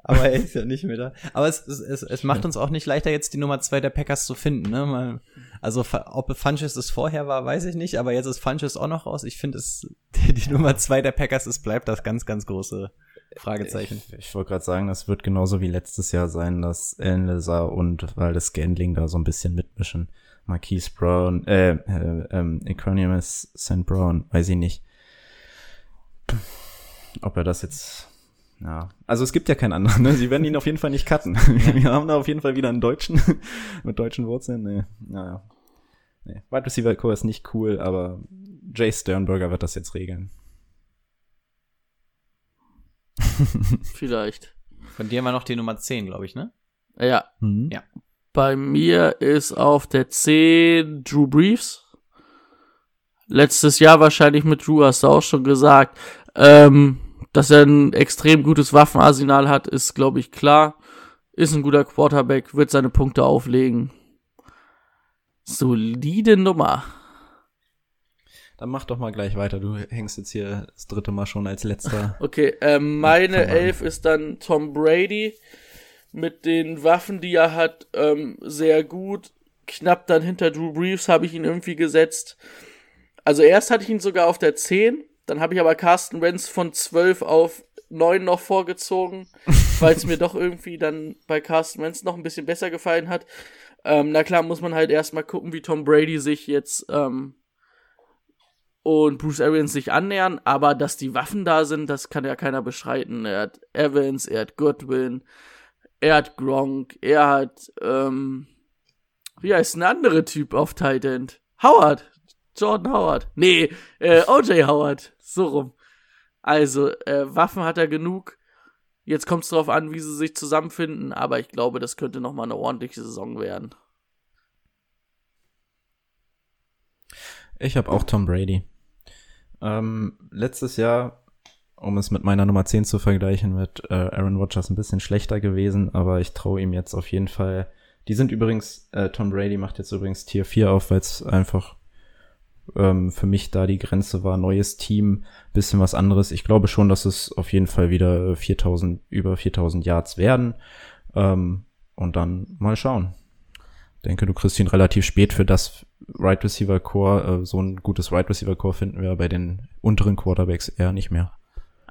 aber er ist ja nicht mehr da. Aber es, es, es, es macht uns auch nicht leichter, jetzt die Nummer zwei der Packers zu finden. Ne? Mal, also ob Funches es vorher war, weiß ich nicht, aber jetzt ist Funches auch noch raus. Ich finde es, <laughs> die, die Nummer zwei der Packers ist, bleibt das ganz, ganz große Fragezeichen. Ich, ich wollte gerade sagen, das wird genauso wie letztes Jahr sein, dass Lazar und weil das Scandling da so ein bisschen mitmischen. Marquise Brown, äh, äh ähm, Economist St. Brown, weiß ich nicht. Ob er das jetzt ja, also es gibt ja keinen anderen. Ne? Sie werden ihn auf jeden Fall nicht cutten. <laughs> Wir haben da auf jeden Fall wieder einen Deutschen <laughs> mit deutschen Wurzeln. Nee, naja. Nee. Wide Receiver Core ist nicht cool, aber Jay Sternberger wird das jetzt regeln. <laughs> Vielleicht. Von dir haben wir noch die Nummer 10, glaube ich, ne? Ja. Mhm. Ja. Bei mir ist auf der 10 Drew Briefs. Letztes Jahr wahrscheinlich mit Drew hast du auch schon gesagt. Ähm, dass er ein extrem gutes Waffenarsenal hat, ist, glaube ich, klar. Ist ein guter Quarterback, wird seine Punkte auflegen. Solide Nummer. Dann mach doch mal gleich weiter. Du hängst jetzt hier das dritte Mal schon als letzter. <laughs> Okay, ähm, meine. Elf ist dann Tom Brady mit den Waffen, die er hat, ähm, sehr gut. Knapp dann hinter Drew Brees habe ich ihn irgendwie gesetzt. Also erst hatte ich ihn sogar auf der 10, dann habe ich aber Carsten Wentz von 12 auf 9 noch vorgezogen, <laughs> weil es mir doch irgendwie dann bei Carsten Wentz noch ein bisschen besser gefallen hat. Ähm, na klar, muss man halt erstmal gucken, wie Tom Brady sich jetzt ähm, und Bruce Arians sich annähern, aber dass die Waffen da sind, das kann ja keiner beschreiten. Er hat Evans, er hat Goodwin, er hat Gronk, er hat, ähm, wie heißt ein anderer Typ auf Tight End? Howard. Jordan Howard. Nee, äh, OJ Howard. So rum. Also, äh, Waffen hat er genug. Jetzt kommt es darauf an, wie sie sich zusammenfinden, aber ich glaube, das könnte nochmal eine ordentliche Saison werden. Ich habe auch Tom Brady. Ähm, letztes Jahr, um es mit meiner Nummer 10 zu vergleichen, mit äh, Aaron Rodgers ein bisschen schlechter gewesen, aber ich traue ihm jetzt auf jeden Fall. Die sind übrigens, äh, Tom Brady macht jetzt übrigens Tier 4 auf, weil es einfach ähm, für mich da die Grenze war. Neues Team, bisschen was anderes. Ich glaube schon, dass es auf jeden Fall wieder 4000, über 4000 Yards werden. Ähm, und dann mal schauen. Denke, du kriegst ihn relativ spät für das Right Receiver Core. Äh, so ein gutes Right Receiver Core finden wir bei den unteren Quarterbacks eher nicht mehr.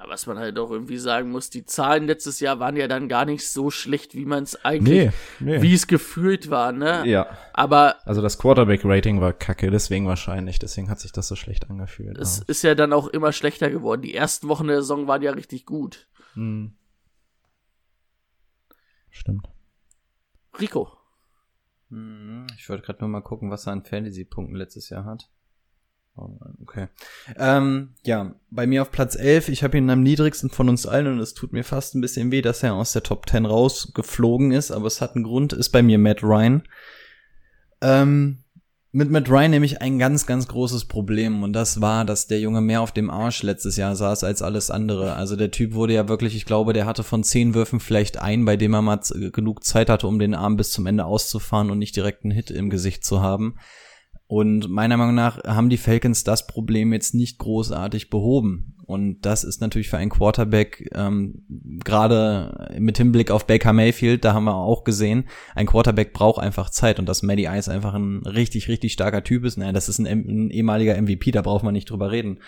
Aber was man halt auch irgendwie sagen muss, die Zahlen letztes Jahr waren ja dann gar nicht so schlecht, wie man es eigentlich, nee. wie es gefühlt war, ne? Ja. Aber Also das Quarterback-Rating war kacke, deswegen wahrscheinlich. Deswegen hat sich das so schlecht angefühlt. es Ja. ist ja dann auch immer schlechter geworden. Die ersten Wochen der Saison waren ja richtig gut. Hm. Stimmt. Rico. Hm, Ich wollte gerade nur mal gucken, was er an Fantasy-Punkten letztes Jahr hat. Okay. Ähm, ja, bei mir auf Platz 11. Ich habe ihn am niedrigsten von uns allen und es tut mir fast ein bisschen weh, dass er aus der Top 10 rausgeflogen ist, aber es hat einen Grund, ist bei mir Matt Ryan. Ähm, mit Matt Ryan nämlich ein ganz, ganz großes Problem und das war, dass der Junge mehr auf dem Arsch letztes Jahr saß als alles andere. Also der Typ wurde ja wirklich, ich glaube, der hatte von zehn Würfen vielleicht einen, bei dem er mal genug Zeit hatte, um den Arm bis zum Ende auszufahren und nicht direkt einen Hit im Gesicht zu haben. Und meiner Meinung nach haben die Falcons das Problem jetzt nicht großartig behoben. Und das ist natürlich für einen Quarterback, ähm, gerade mit Hinblick auf Baker Mayfield, da haben wir auch gesehen, ein Quarterback braucht einfach Zeit und dass Matty Ice einfach ein richtig, richtig starker Typ ist. Naja, das ist ein, ein ehemaliger MVP, da braucht man nicht drüber reden.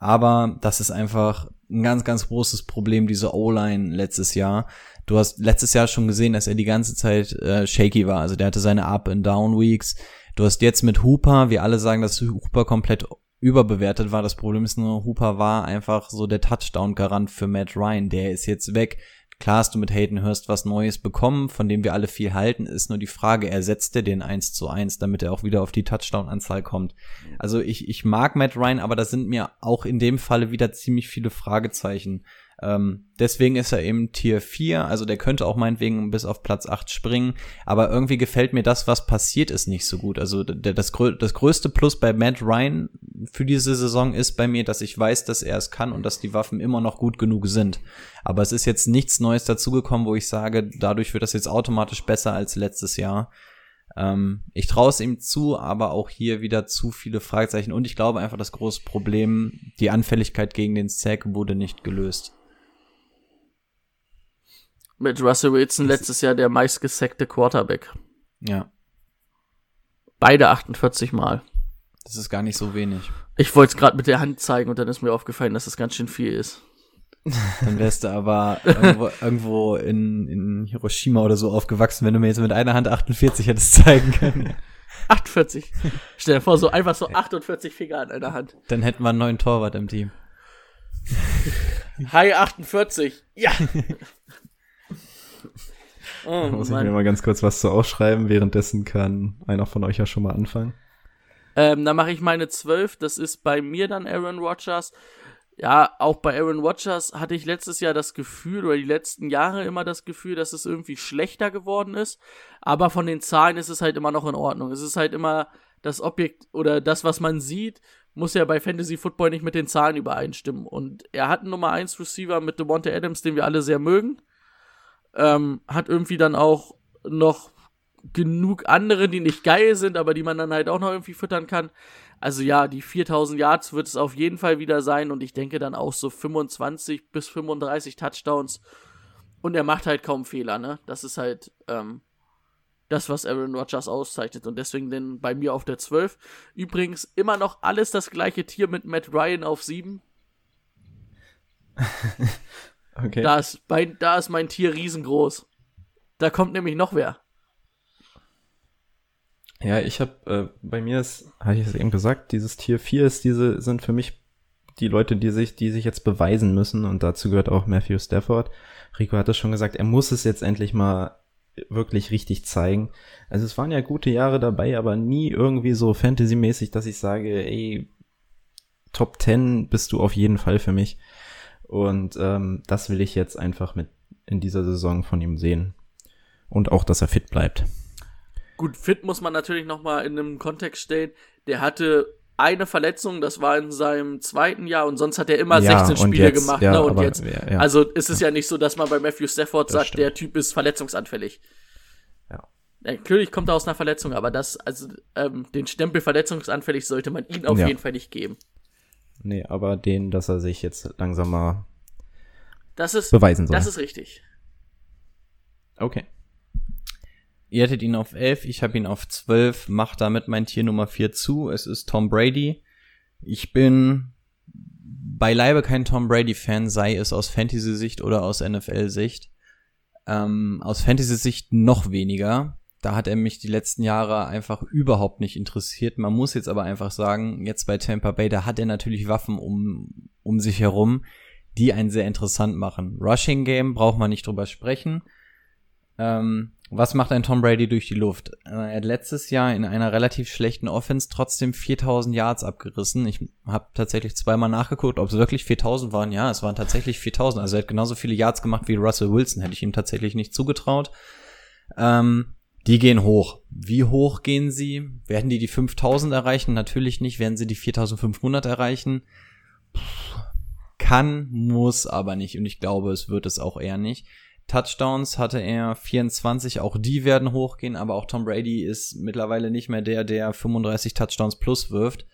Aber das ist einfach ein ganz, ganz großes Problem, diese O-Line letztes Jahr. Du hast letztes Jahr schon gesehen, dass er die ganze Zeit äh, shaky war. Also der hatte seine Up-and-Down-Weeks. Du hast jetzt mit Hooper, wir alle sagen, dass Hooper komplett überbewertet war. Das Problem ist nur, Hooper war einfach so der Touchdown-Garant für Matt Ryan. Der ist jetzt weg. Klar hast du mit Hayden Hurst was Neues bekommen, von dem wir alle viel halten, ist nur die Frage, ersetzt er den 1 zu 1, damit er auch wieder auf die Touchdown-Anzahl kommt. Also ich, ich mag Matt Ryan, aber da sind mir auch in dem Falle wieder ziemlich viele Fragezeichen. Ähm, deswegen ist er eben Tier 4, also der könnte auch meinetwegen bis auf Platz 8 springen, aber irgendwie gefällt mir das, was passiert ist, nicht so gut. Also der, das, das größte Plus bei Matt Ryan für diese Saison ist bei mir, dass ich weiß, dass er es kann und dass die Waffen immer noch gut genug sind. Aber es ist jetzt nichts Neues dazugekommen, wo ich sage, dadurch wird das jetzt automatisch besser als letztes Jahr. Ähm, ich traue es ihm zu, aber auch hier wieder zu viele Fragezeichen. Und ich glaube einfach, das große Problem, die Anfälligkeit gegen den Sack wurde nicht gelöst. Mit Russell Wilson letztes Jahr der meistgesackte Quarterback. Ja, Beide 48 Mal. das ist gar nicht so wenig. Ich wollte es gerade mit der Hand zeigen und dann ist mir aufgefallen, dass das ganz schön viel ist. <laughs> Dann wärst du aber irgendwo, irgendwo in, in Hiroshima oder so aufgewachsen, wenn du mir jetzt mit einer Hand 48 hättest zeigen können. 48. Stell dir vor, so einfach so 48 Finger an einer Hand. Dann hätten wir einen neuen Torwart im Team. Hi 48. Ja. <laughs> Da oh, muss ich mir Mann. mal ganz kurz was zu aufschreiben. Währenddessen kann einer von euch ja schon mal anfangen. Ähm, dann mache ich meine 12. Das ist bei mir dann Aaron Rodgers. Ja, auch bei Aaron Rodgers hatte ich letztes Jahr das Gefühl, oder die letzten Jahre immer das Gefühl, dass es irgendwie schlechter geworden ist. Aber von den Zahlen ist es halt immer noch in Ordnung. Es ist halt immer das Objekt oder das, was man sieht, muss ja bei Fantasy Football nicht mit den Zahlen übereinstimmen. Und er hat einen Nummer 1 Receiver mit Devonta Adams, den wir alle sehr mögen. Ähm, hat irgendwie dann auch noch genug andere, die nicht geil sind, aber die man dann halt auch noch irgendwie füttern kann. Also ja, die 4000 Yards wird es auf jeden Fall wieder sein und ich denke dann auch so 25 bis 35 Touchdowns. Und er macht halt kaum Fehler, ne? Das ist halt ähm, das, was Aaron Rodgers auszeichnet und deswegen denn bei mir auf der 12. Übrigens immer noch alles das gleiche Tier mit Matt Ryan auf 7. <laughs> okay. Da ist, mein, da ist mein Tier riesengroß. Da kommt nämlich noch wer. Ja, ich habe äh, bei mir ist, hatte ich es eben gesagt, dieses Tier 4 ist diese sind für mich die Leute, die sich die sich jetzt beweisen müssen und dazu gehört auch Matthew Stafford. Rico hat es schon gesagt, er muss es jetzt endlich mal wirklich richtig zeigen. Also es waren ja gute Jahre dabei, aber nie irgendwie so Fantasy-mäßig, dass ich sage, ey, Top 10 bist du auf jeden Fall für mich. Und ähm, das will ich jetzt einfach mit in dieser Saison von ihm sehen. Und auch, dass er fit bleibt. Gut, fit muss man natürlich nochmal in einem Kontext stellen. Der hatte eine Verletzung, das war in seinem zweiten Jahr und sonst hat er immer ja, 16 Spiele jetzt, gemacht. Ja, ne? Und aber, jetzt, ja, also ist es ja nicht so, dass man bei Matthew Stafford sagt, stimmt. der Typ ist verletzungsanfällig. Ja. Natürlich kommt er aus einer Verletzung, aber das, also ähm, den Stempel verletzungsanfällig sollte man ihm auf jeden Fall nicht geben. Nee, aber den, dass er sich jetzt langsam mal das ist, beweisen soll. Das ist richtig. Okay. Ihr hättet ihn auf 11, ich habe ihn auf 12, macht damit mein Tier Nummer 4 zu. Es ist Tom Brady. Ich bin beileibe kein Tom Brady-Fan, sei es aus Fantasy-Sicht oder aus NFL-Sicht. Ähm, aus Fantasy-Sicht noch weniger. Da hat er mich die letzten Jahre einfach überhaupt nicht interessiert. Man muss jetzt aber einfach sagen, jetzt bei Tampa Bay, da hat er natürlich Waffen um, um sich herum, die einen sehr interessant machen. Rushing Game braucht man nicht drüber sprechen. Ähm, was macht ein Tom Brady durch die Luft? Er hat letztes Jahr in einer relativ schlechten Offense trotzdem 4000 Yards abgerissen. Ich habe tatsächlich zweimal nachgeguckt, ob es wirklich 4000 waren. Ja, es waren tatsächlich 4000. Also er hat genauso viele Yards gemacht wie Russell Wilson. Hätte ich ihm tatsächlich nicht zugetraut. Ähm, die gehen hoch. Wie hoch gehen sie? Werden die die 5000 erreichen? Natürlich nicht. Werden sie die 4500 erreichen? Puh, kann, muss aber nicht. Und ich glaube, es wird es auch eher nicht. Touchdowns hatte er 24, auch die werden hochgehen, aber auch Tom Brady ist mittlerweile nicht mehr der, der 35 Touchdowns plus wirft.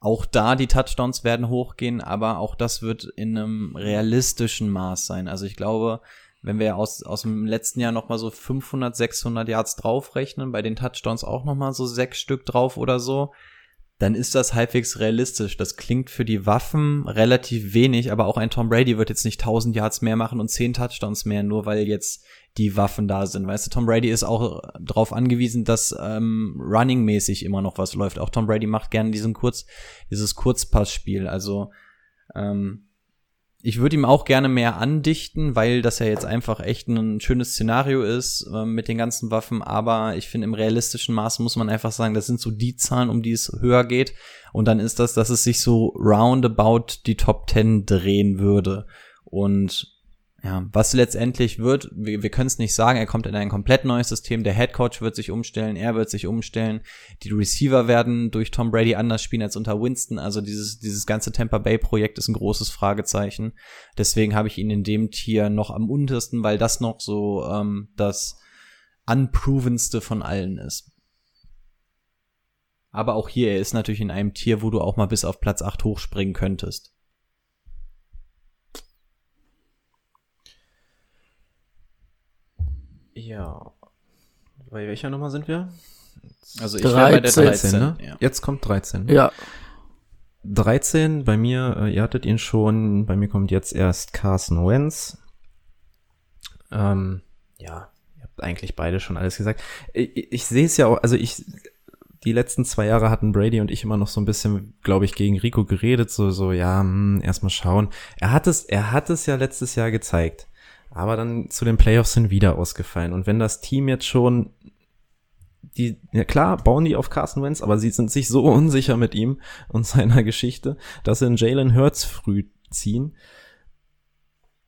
Auch da die Touchdowns werden hochgehen, aber auch das wird in einem realistischen Maß sein. Also ich glaube, wenn wir aus, aus dem letzten Jahr nochmal so 500, 600 Yards draufrechnen, bei den Touchdowns auch nochmal so sechs Stück drauf oder so, dann ist das halbwegs realistisch. Das klingt für die Waffen relativ wenig, aber auch ein Tom Brady wird jetzt nicht 1000 Yards mehr machen und 10 Touchdowns mehr, nur weil jetzt die Waffen da sind. Weißt du, Tom Brady ist auch darauf angewiesen, dass ähm, running-mäßig immer noch was läuft. Auch Tom Brady macht gerne diesen Kurz, dieses Kurzpassspiel. Also ähm, ich würde ihm auch gerne mehr andichten, weil das ja jetzt einfach echt ein schönes Szenario ist äh, mit den ganzen Waffen. Aber ich finde, im realistischen Maß muss man einfach sagen, das sind so die Zahlen, um die es höher geht. Und dann ist das, dass es sich so roundabout die Top 10 drehen würde. Und ja, was letztendlich wird, wir, wir können es nicht sagen, er kommt in ein komplett neues System, der Head Coach wird sich umstellen, er wird sich umstellen, die Receiver werden durch Tom Brady anders spielen als unter Winston, also dieses, dieses ganze Tampa Bay Projekt ist ein großes Fragezeichen. Deswegen habe ich ihn in dem Tier noch am untersten, weil das noch so ähm, das unprovenste von allen ist. Aber auch hier, er ist natürlich in einem Tier, wo du auch mal bis auf Platz 8 hochspringen könntest. Ja. Bei welcher Nummer sind wir? Also ich 13. bei der 13, ne? Ja. Jetzt kommt 13. Ja. 13, bei mir, äh, ihr hattet ihn schon, bei mir kommt jetzt erst Carson Wentz. Ähm, ja, ihr habt eigentlich beide schon alles gesagt. Ich, ich sehe es ja auch, also ich, die letzten zwei Jahre hatten Brady und ich immer noch so ein bisschen, glaube ich, gegen Rico geredet, so, so, ja, hm, erstmal schauen. Er hat es, er hat es ja letztes Jahr gezeigt. Aber dann zu den Playoffs sind wieder ausgefallen. Und wenn das Team jetzt schon die, ja klar, bauen die auf Carson Wentz, aber sie sind sich so <laughs> unsicher mit ihm und seiner Geschichte, dass sie in Jalen Hurts früh ziehen.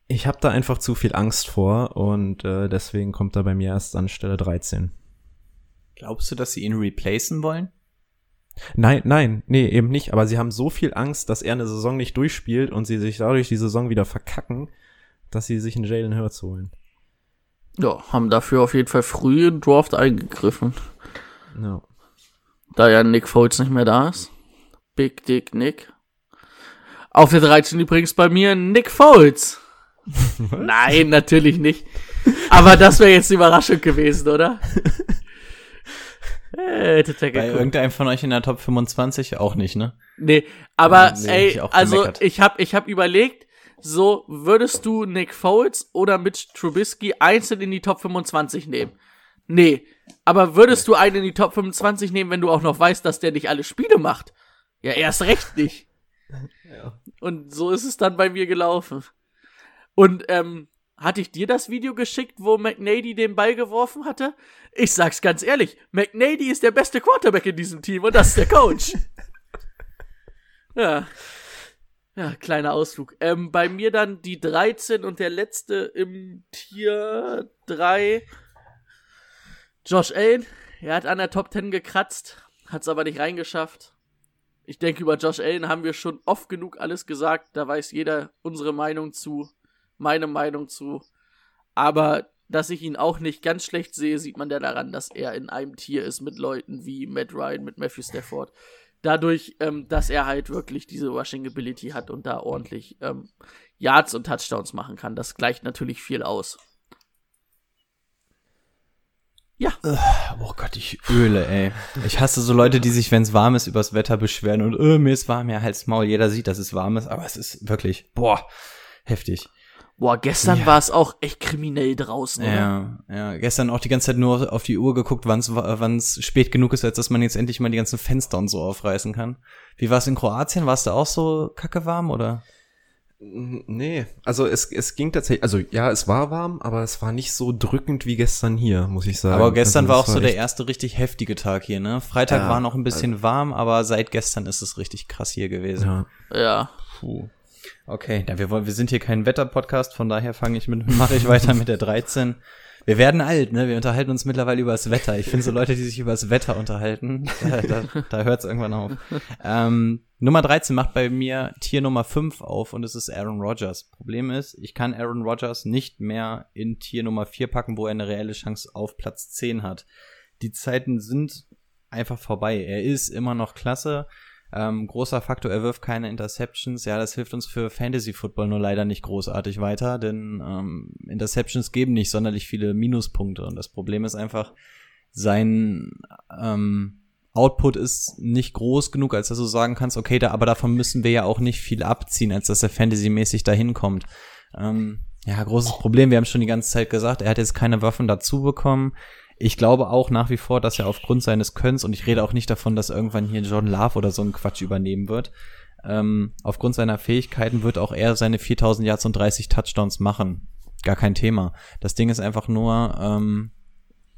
Ich habe da einfach zu viel Angst vor und äh, deswegen kommt er bei mir erst an Stelle 13. Glaubst du, dass sie ihn replacen wollen? Nein, nein, nee, eben nicht. Aber sie haben so viel Angst, dass er eine Saison nicht durchspielt und sie sich dadurch die Saison wieder verkacken, dass sie sich einen Jalen Hurts holen. Ja, haben dafür auf jeden Fall früh in Draft eingegriffen. Ja. Da ja Nick Foles nicht mehr da ist. Big Dick Nick. Auf der 13 übrigens bei mir Nick Foles. <laughs> Nein, natürlich nicht. Aber das wäre jetzt die Überraschung gewesen, oder? <laughs> Äh, Bei irgendeinem von euch in der Top 25 auch nicht, ne? Nee, aber Nee, hab ich ey, also gemeckert. ich hab, ich hab überlegt, so würdest du Nick Foles oder Mitch Trubisky einzeln in die Top 25 nehmen? Nee, aber würdest du einen in die Top 25 nehmen, wenn du auch noch weißt, dass der nicht alle Spiele macht? Ja, erst recht nicht. Und so ist es dann bei mir gelaufen. Und ähm, hatte ich dir das Video geschickt, wo McNady den Ball geworfen hatte? Ich sag's ganz ehrlich, McNady ist der beste Quarterback in diesem Team und das ist der Coach. <laughs> ja. Ja, kleiner Ausflug. Ähm, bei mir dann die 13 und der letzte im Tier 3. Josh Allen. Er hat an der Top 10 gekratzt, hat's aber nicht reingeschafft. Ich denke, über Josh Allen haben wir schon oft genug alles gesagt. Da weiß jeder unsere Meinung zu, meine Meinung zu. Aber dass ich ihn auch nicht ganz schlecht sehe, sieht man ja daran, dass er in einem Tier ist mit Leuten wie Matt Ryan, mit Matthew Stafford. Dadurch, ähm, dass er halt wirklich diese Rushing Ability hat und da ordentlich ähm, Yards und Touchdowns machen kann. Das gleicht natürlich viel aus. Ja, Oh Gott, ich öle, ey. Ich hasse so Leute, die sich, wenn es warm ist, übers Wetter beschweren und äh, mir ist warm, ja, halt's Maul. Jeder sieht, dass es warm ist, aber es ist wirklich, boah, heftig. Boah, gestern Ja. war es auch echt kriminell draußen, oder? Ja, ja. Gestern auch die ganze Zeit nur auf die Uhr geguckt, wann es spät genug ist, als dass man jetzt endlich mal die ganzen Fenster und so aufreißen kann. Wie war es in Kroatien? War es da auch so kacke warm oder? Nee, also es, es ging tatsächlich, also ja, es war warm, aber es war nicht so drückend wie gestern hier, muss ich sagen. Aber gestern also, war auch so der erste richtig heftige Tag hier, ne? Freitag Ja, war noch ein bisschen warm, aber seit gestern ist es richtig krass hier gewesen. Ja. Ja. Puh. Okay, ja, wir, wollen, wir sind hier kein Wetter-Podcast, von daher fange ich mit, <laughs> mache ich weiter mit der 13. Wir werden alt, ne? Wir unterhalten uns mittlerweile über das Wetter. Ich finde so Leute, die sich über das Wetter unterhalten, <laughs> da, da, da hört es irgendwann auf. Ähm, Nummer 13 macht bei mir Tier Nummer 5 auf und es ist Aaron Rodgers. Problem ist, ich kann Aaron Rodgers nicht mehr in Tier Nummer 4 packen, wo er eine reelle Chance auf Platz 10 hat. Die Zeiten sind einfach vorbei. Er ist immer noch klasse. Ähm, großer Faktor, er wirft keine Interceptions. Ja, das hilft uns für Fantasy Football nur leider nicht großartig weiter, denn ähm, Interceptions geben nicht sonderlich viele Minuspunkte. Und das Problem ist einfach, sein ähm, Output ist nicht groß genug, als dass du sagen kannst, okay, da, aber davon müssen wir ja auch nicht viel abziehen, als dass er fantasymäßig dahin kommt. Ähm, ja, großes Problem. Wir haben schon die ganze Zeit gesagt, er hat jetzt keine Waffen dazu bekommen. Ich glaube auch nach wie vor, dass er aufgrund seines Könns, und ich rede auch nicht davon, dass irgendwann hier John Love oder so ein Quatsch übernehmen wird, ähm, aufgrund seiner Fähigkeiten wird auch er seine 4000 Yards und 30 Touchdowns machen. Gar kein Thema. Das Ding ist einfach nur, ähm,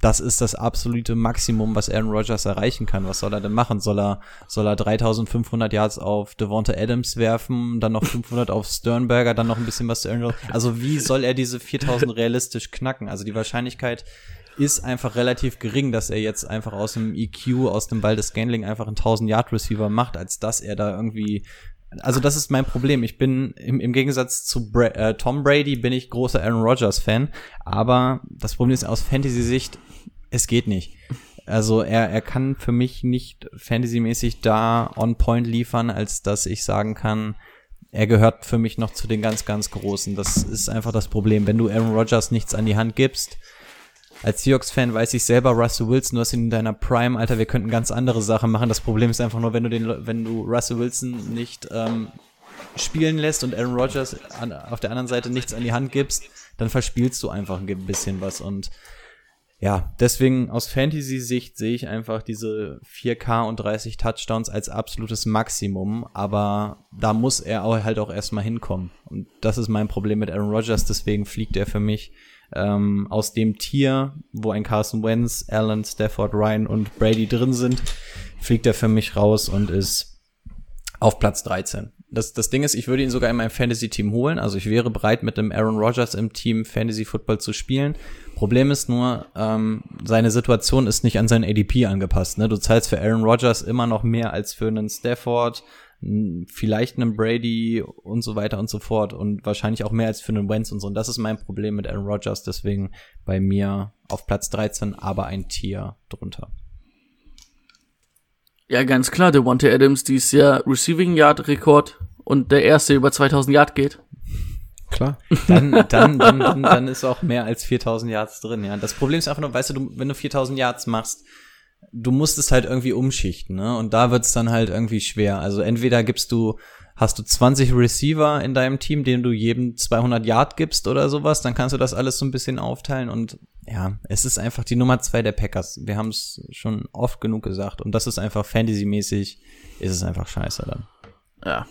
das ist das absolute Maximum, was Aaron Rodgers erreichen kann. Was soll er denn machen? Soll er, soll er 3500 Yards auf Devonta Adams werfen, dann noch 500 auf Sternberger, dann noch ein bisschen was zu Aaron Rodgers? Also wie soll er diese 4000 realistisch knacken? Also die Wahrscheinlichkeit ist einfach relativ gering, dass er jetzt einfach aus dem EQ, aus dem Ball des Scanling einfach einen 1000 Yard Receiver macht, als dass er da irgendwie also das ist mein Problem. Ich bin im, im Gegensatz zu Bra äh, Tom Brady bin ich großer Aaron Rodgers Fan, aber das Problem ist aus Fantasy Sicht, es geht nicht. Also er, er kann für mich nicht fantasymäßig da on point liefern, als dass ich sagen kann, er gehört für mich noch zu den ganz, ganz Großen. Das ist einfach das Problem. Wenn du Aaron Rodgers nichts an die Hand gibst, als Seahawks-Fan weiß ich selber, Russell Wilson, du hast ihn in deiner Prime, Alter, wir könnten ganz andere Sachen machen. Das Problem ist einfach nur, wenn du den, wenn du Russell Wilson nicht ähm, spielen lässt und Aaron Rodgers an, auf der anderen Seite nichts an die Hand gibst, dann verspielst du einfach ein bisschen was. Und ja, deswegen aus Fantasy-Sicht sehe ich einfach diese 4K und 30 Touchdowns als absolutes Maximum, aber da muss er auch halt auch erstmal hinkommen. Und das ist mein Problem mit Aaron Rodgers, deswegen fliegt er für mich ähm, aus dem Tier, wo ein Carson Wentz, Allen, Stafford, Ryan und Brady drin sind, fliegt er für mich raus und ist auf Platz 13. Das, das Ding ist, ich würde ihn sogar in meinem Fantasy-Team holen. Also ich wäre bereit, mit dem Aaron Rodgers im Team Fantasy Football zu spielen. Problem ist nur, ähm, seine Situation ist nicht an sein ADP angepasst. Ne? Du zahlst für Aaron Rodgers immer noch mehr als für einen Stafford, vielleicht einen Brady und so weiter und so fort und wahrscheinlich auch mehr als für einen Wentz und so. Und das ist mein Problem mit Aaron Rodgers, deswegen bei mir auf Platz 13, aber ein Tier drunter. Ja, ganz klar, der Devontae Adams dieses Jahr Receiving Yard Rekord und der erste über 2000 Yard geht. Klar. Dann, dann, dann, dann, dann ist auch mehr als 4000 Yards drin, ja. Das Problem ist einfach nur, weißt du, du wenn du 4000 Yards machst, du musst es halt irgendwie umschichten, ne? Und da wird's dann halt irgendwie schwer. Also entweder gibst du, hast du 20 Receiver in deinem Team, denen du jedem 200 Yard gibst oder sowas, dann kannst du das alles so ein bisschen aufteilen und ja, es ist einfach die Nummer zwei der Packers. Wir haben es schon oft genug gesagt und das ist einfach Fantasy-mäßig, ist es einfach scheiße dann. Ja.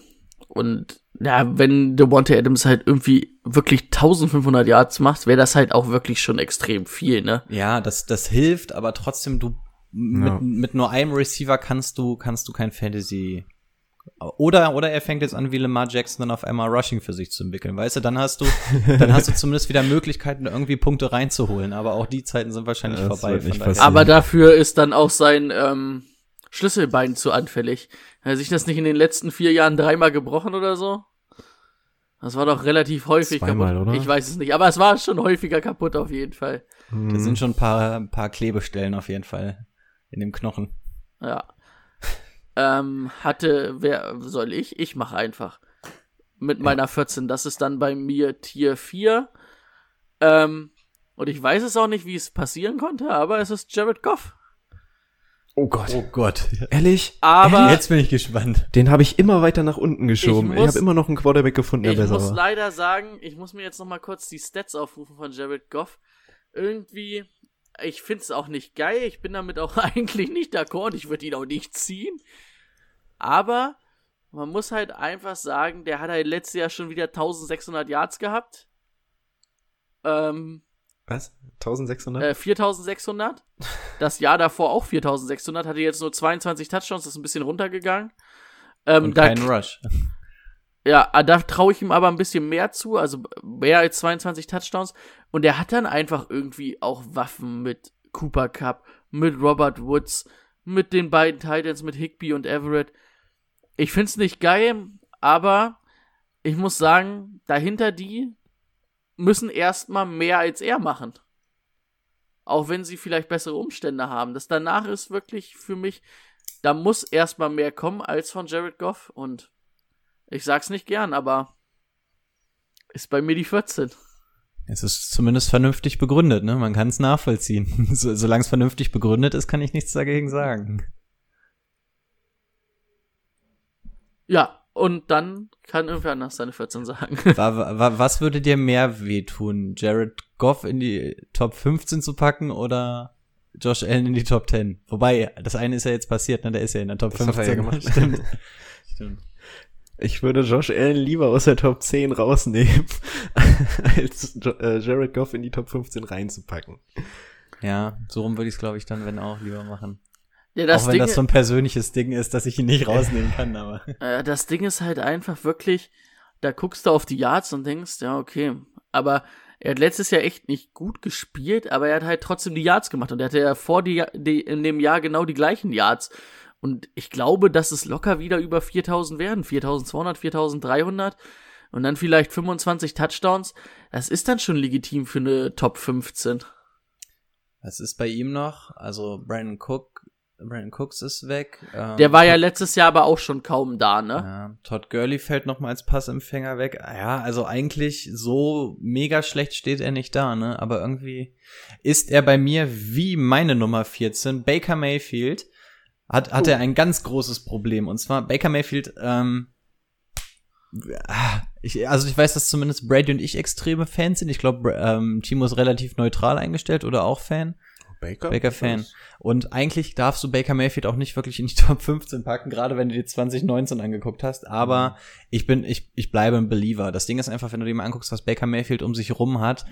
Und ja, wenn Devontae Adams halt irgendwie wirklich 1500 Yards macht, wäre das halt auch wirklich schon extrem viel, ne? Ja, das, das hilft, aber trotzdem, du mit, mit nur einem Receiver kannst du, kannst du kein Fantasy. Oder, oder er fängt jetzt an, wie Lamar Jackson dann auf einmal Rushing für sich zu entwickeln. Weißt du, dann hast du, <laughs> dann hast du zumindest wieder Möglichkeiten, irgendwie Punkte reinzuholen. Aber auch die Zeiten sind wahrscheinlich Ja, vorbei. Aber dafür ist dann auch sein ähm, Schlüsselbein zu anfällig. Hat er sich das nicht in den letzten vier Jahren dreimal gebrochen oder so? Das war doch relativ häufig Zweimal, kaputt. oder? Ich weiß es nicht, aber es war schon häufiger kaputt auf jeden Fall. Da sind schon ein paar, ein paar Klebestellen auf jeden Fall in dem Knochen. Ja. ähm, hatte, wer soll ich? Ich mache einfach. Mit meiner 14. Das ist dann bei mir Tier 4. Ähm, und ich weiß es auch nicht, wie es passieren konnte, aber es ist Jared Goff. Oh Gott. Oh Gott. Ehrlich? Aber Jetzt bin ich gespannt. Den habe ich immer weiter nach unten geschoben. Ich Ich, muss- habe immer noch einen Quarterback gefunden, der ich besser muss war. leider sagen, ich muss mir jetzt noch mal kurz die Stats aufrufen von Jared Goff. Irgendwie, ich find's auch nicht geil. Ich bin damit auch <laughs> eigentlich nicht d'accord ich würde ihn auch nicht ziehen. Aber man muss halt einfach sagen, der hat halt letztes Jahr schon wieder 1600 Yards gehabt. Ähm, Was? 1600? äh, 4600. Das Jahr davor auch 4600. Hatte jetzt nur 22 Touchdowns, das ist ein bisschen runtergegangen. Ähm, Und da- kein Rush. Ja, ah, da traue ich ihm aber ein bisschen mehr zu, also mehr als 22 Touchdowns. Und er hat dann einfach irgendwie auch Waffen mit Cooper Cup, mit Robert Woods, mit den beiden Titans, mit Higby und Everett. Ich find's nicht geil, aber ich muss sagen, dahinter die müssen erstmal mehr als er machen. Auch wenn sie vielleicht bessere Umstände haben. Das danach ist wirklich für mich, da muss erstmal mehr kommen als von Jared Goff und ich sag's nicht gern, aber ist bei mir die 14. Es ist zumindest vernünftig begründet, ne? Man kann es nachvollziehen. <laughs> So, Solange es vernünftig begründet ist, kann ich nichts dagegen sagen. Ja, und dann kann irgendwer anders seine 14 sagen. <laughs> Wa- wa- Was würde dir mehr wehtun? Jared Goff in die Top 15 zu packen oder Josh Allen in die Top 10? Wobei, das eine ist ja jetzt passiert, ne? Der ist ja in der Top Das hat 15. er ja gemacht. <laughs> Stimmt. Stimmt. Ich würde Josh Allen lieber aus der Top 10 rausnehmen, <laughs> als äh, Jared Goff in die Top 15 reinzupacken. Ja, so rum würde ich es, glaube ich, dann, wenn auch lieber machen. Ja, das auch wenn Ding, das so ein persönliches Ding ist, dass ich ihn nicht rausnehmen kann, aber. <laughs> äh, das Ding ist halt einfach wirklich, da guckst du auf die Yards und denkst, ja, okay. Aber er hat letztes Jahr echt nicht gut gespielt, aber er hat halt trotzdem die Yards gemacht und er hatte ja vor die, die, in dem Jahr genau die gleichen Yards. Und ich glaube, dass es locker wieder über 4000 werden. 4200, 4300 und dann vielleicht 25 Touchdowns. Das ist dann schon legitim für eine Top 15. Was ist bei ihm noch? Also Brandon Cook, Brandon Cooks ist weg. Ähm, Der war ja letztes Jahr aber auch schon kaum da, ne? Ja, Todd Gurley fällt noch mal als Passempfänger weg. Ja, also eigentlich so mega schlecht steht er nicht da, ne? Aber irgendwie ist er bei mir wie meine Nummer 14, Baker Mayfield, hat, hat er ein ganz großes Problem. Und zwar Baker Mayfield, ähm, ah, ich, also ich weiß, dass zumindest Brady und ich extreme Fans sind. Ich glaube, ähm, Timo ist relativ neutral eingestellt oder auch Fan. Baker? Baker Fan. Und eigentlich darfst du Baker Mayfield auch nicht wirklich in die <laughs> Top 15 packen, gerade wenn du dir 2019 angeguckt hast. Aber ich bin, ich, ich bleibe ein Believer. Das Ding ist einfach, wenn du dir mal anguckst, was Baker Mayfield um sich rum hat,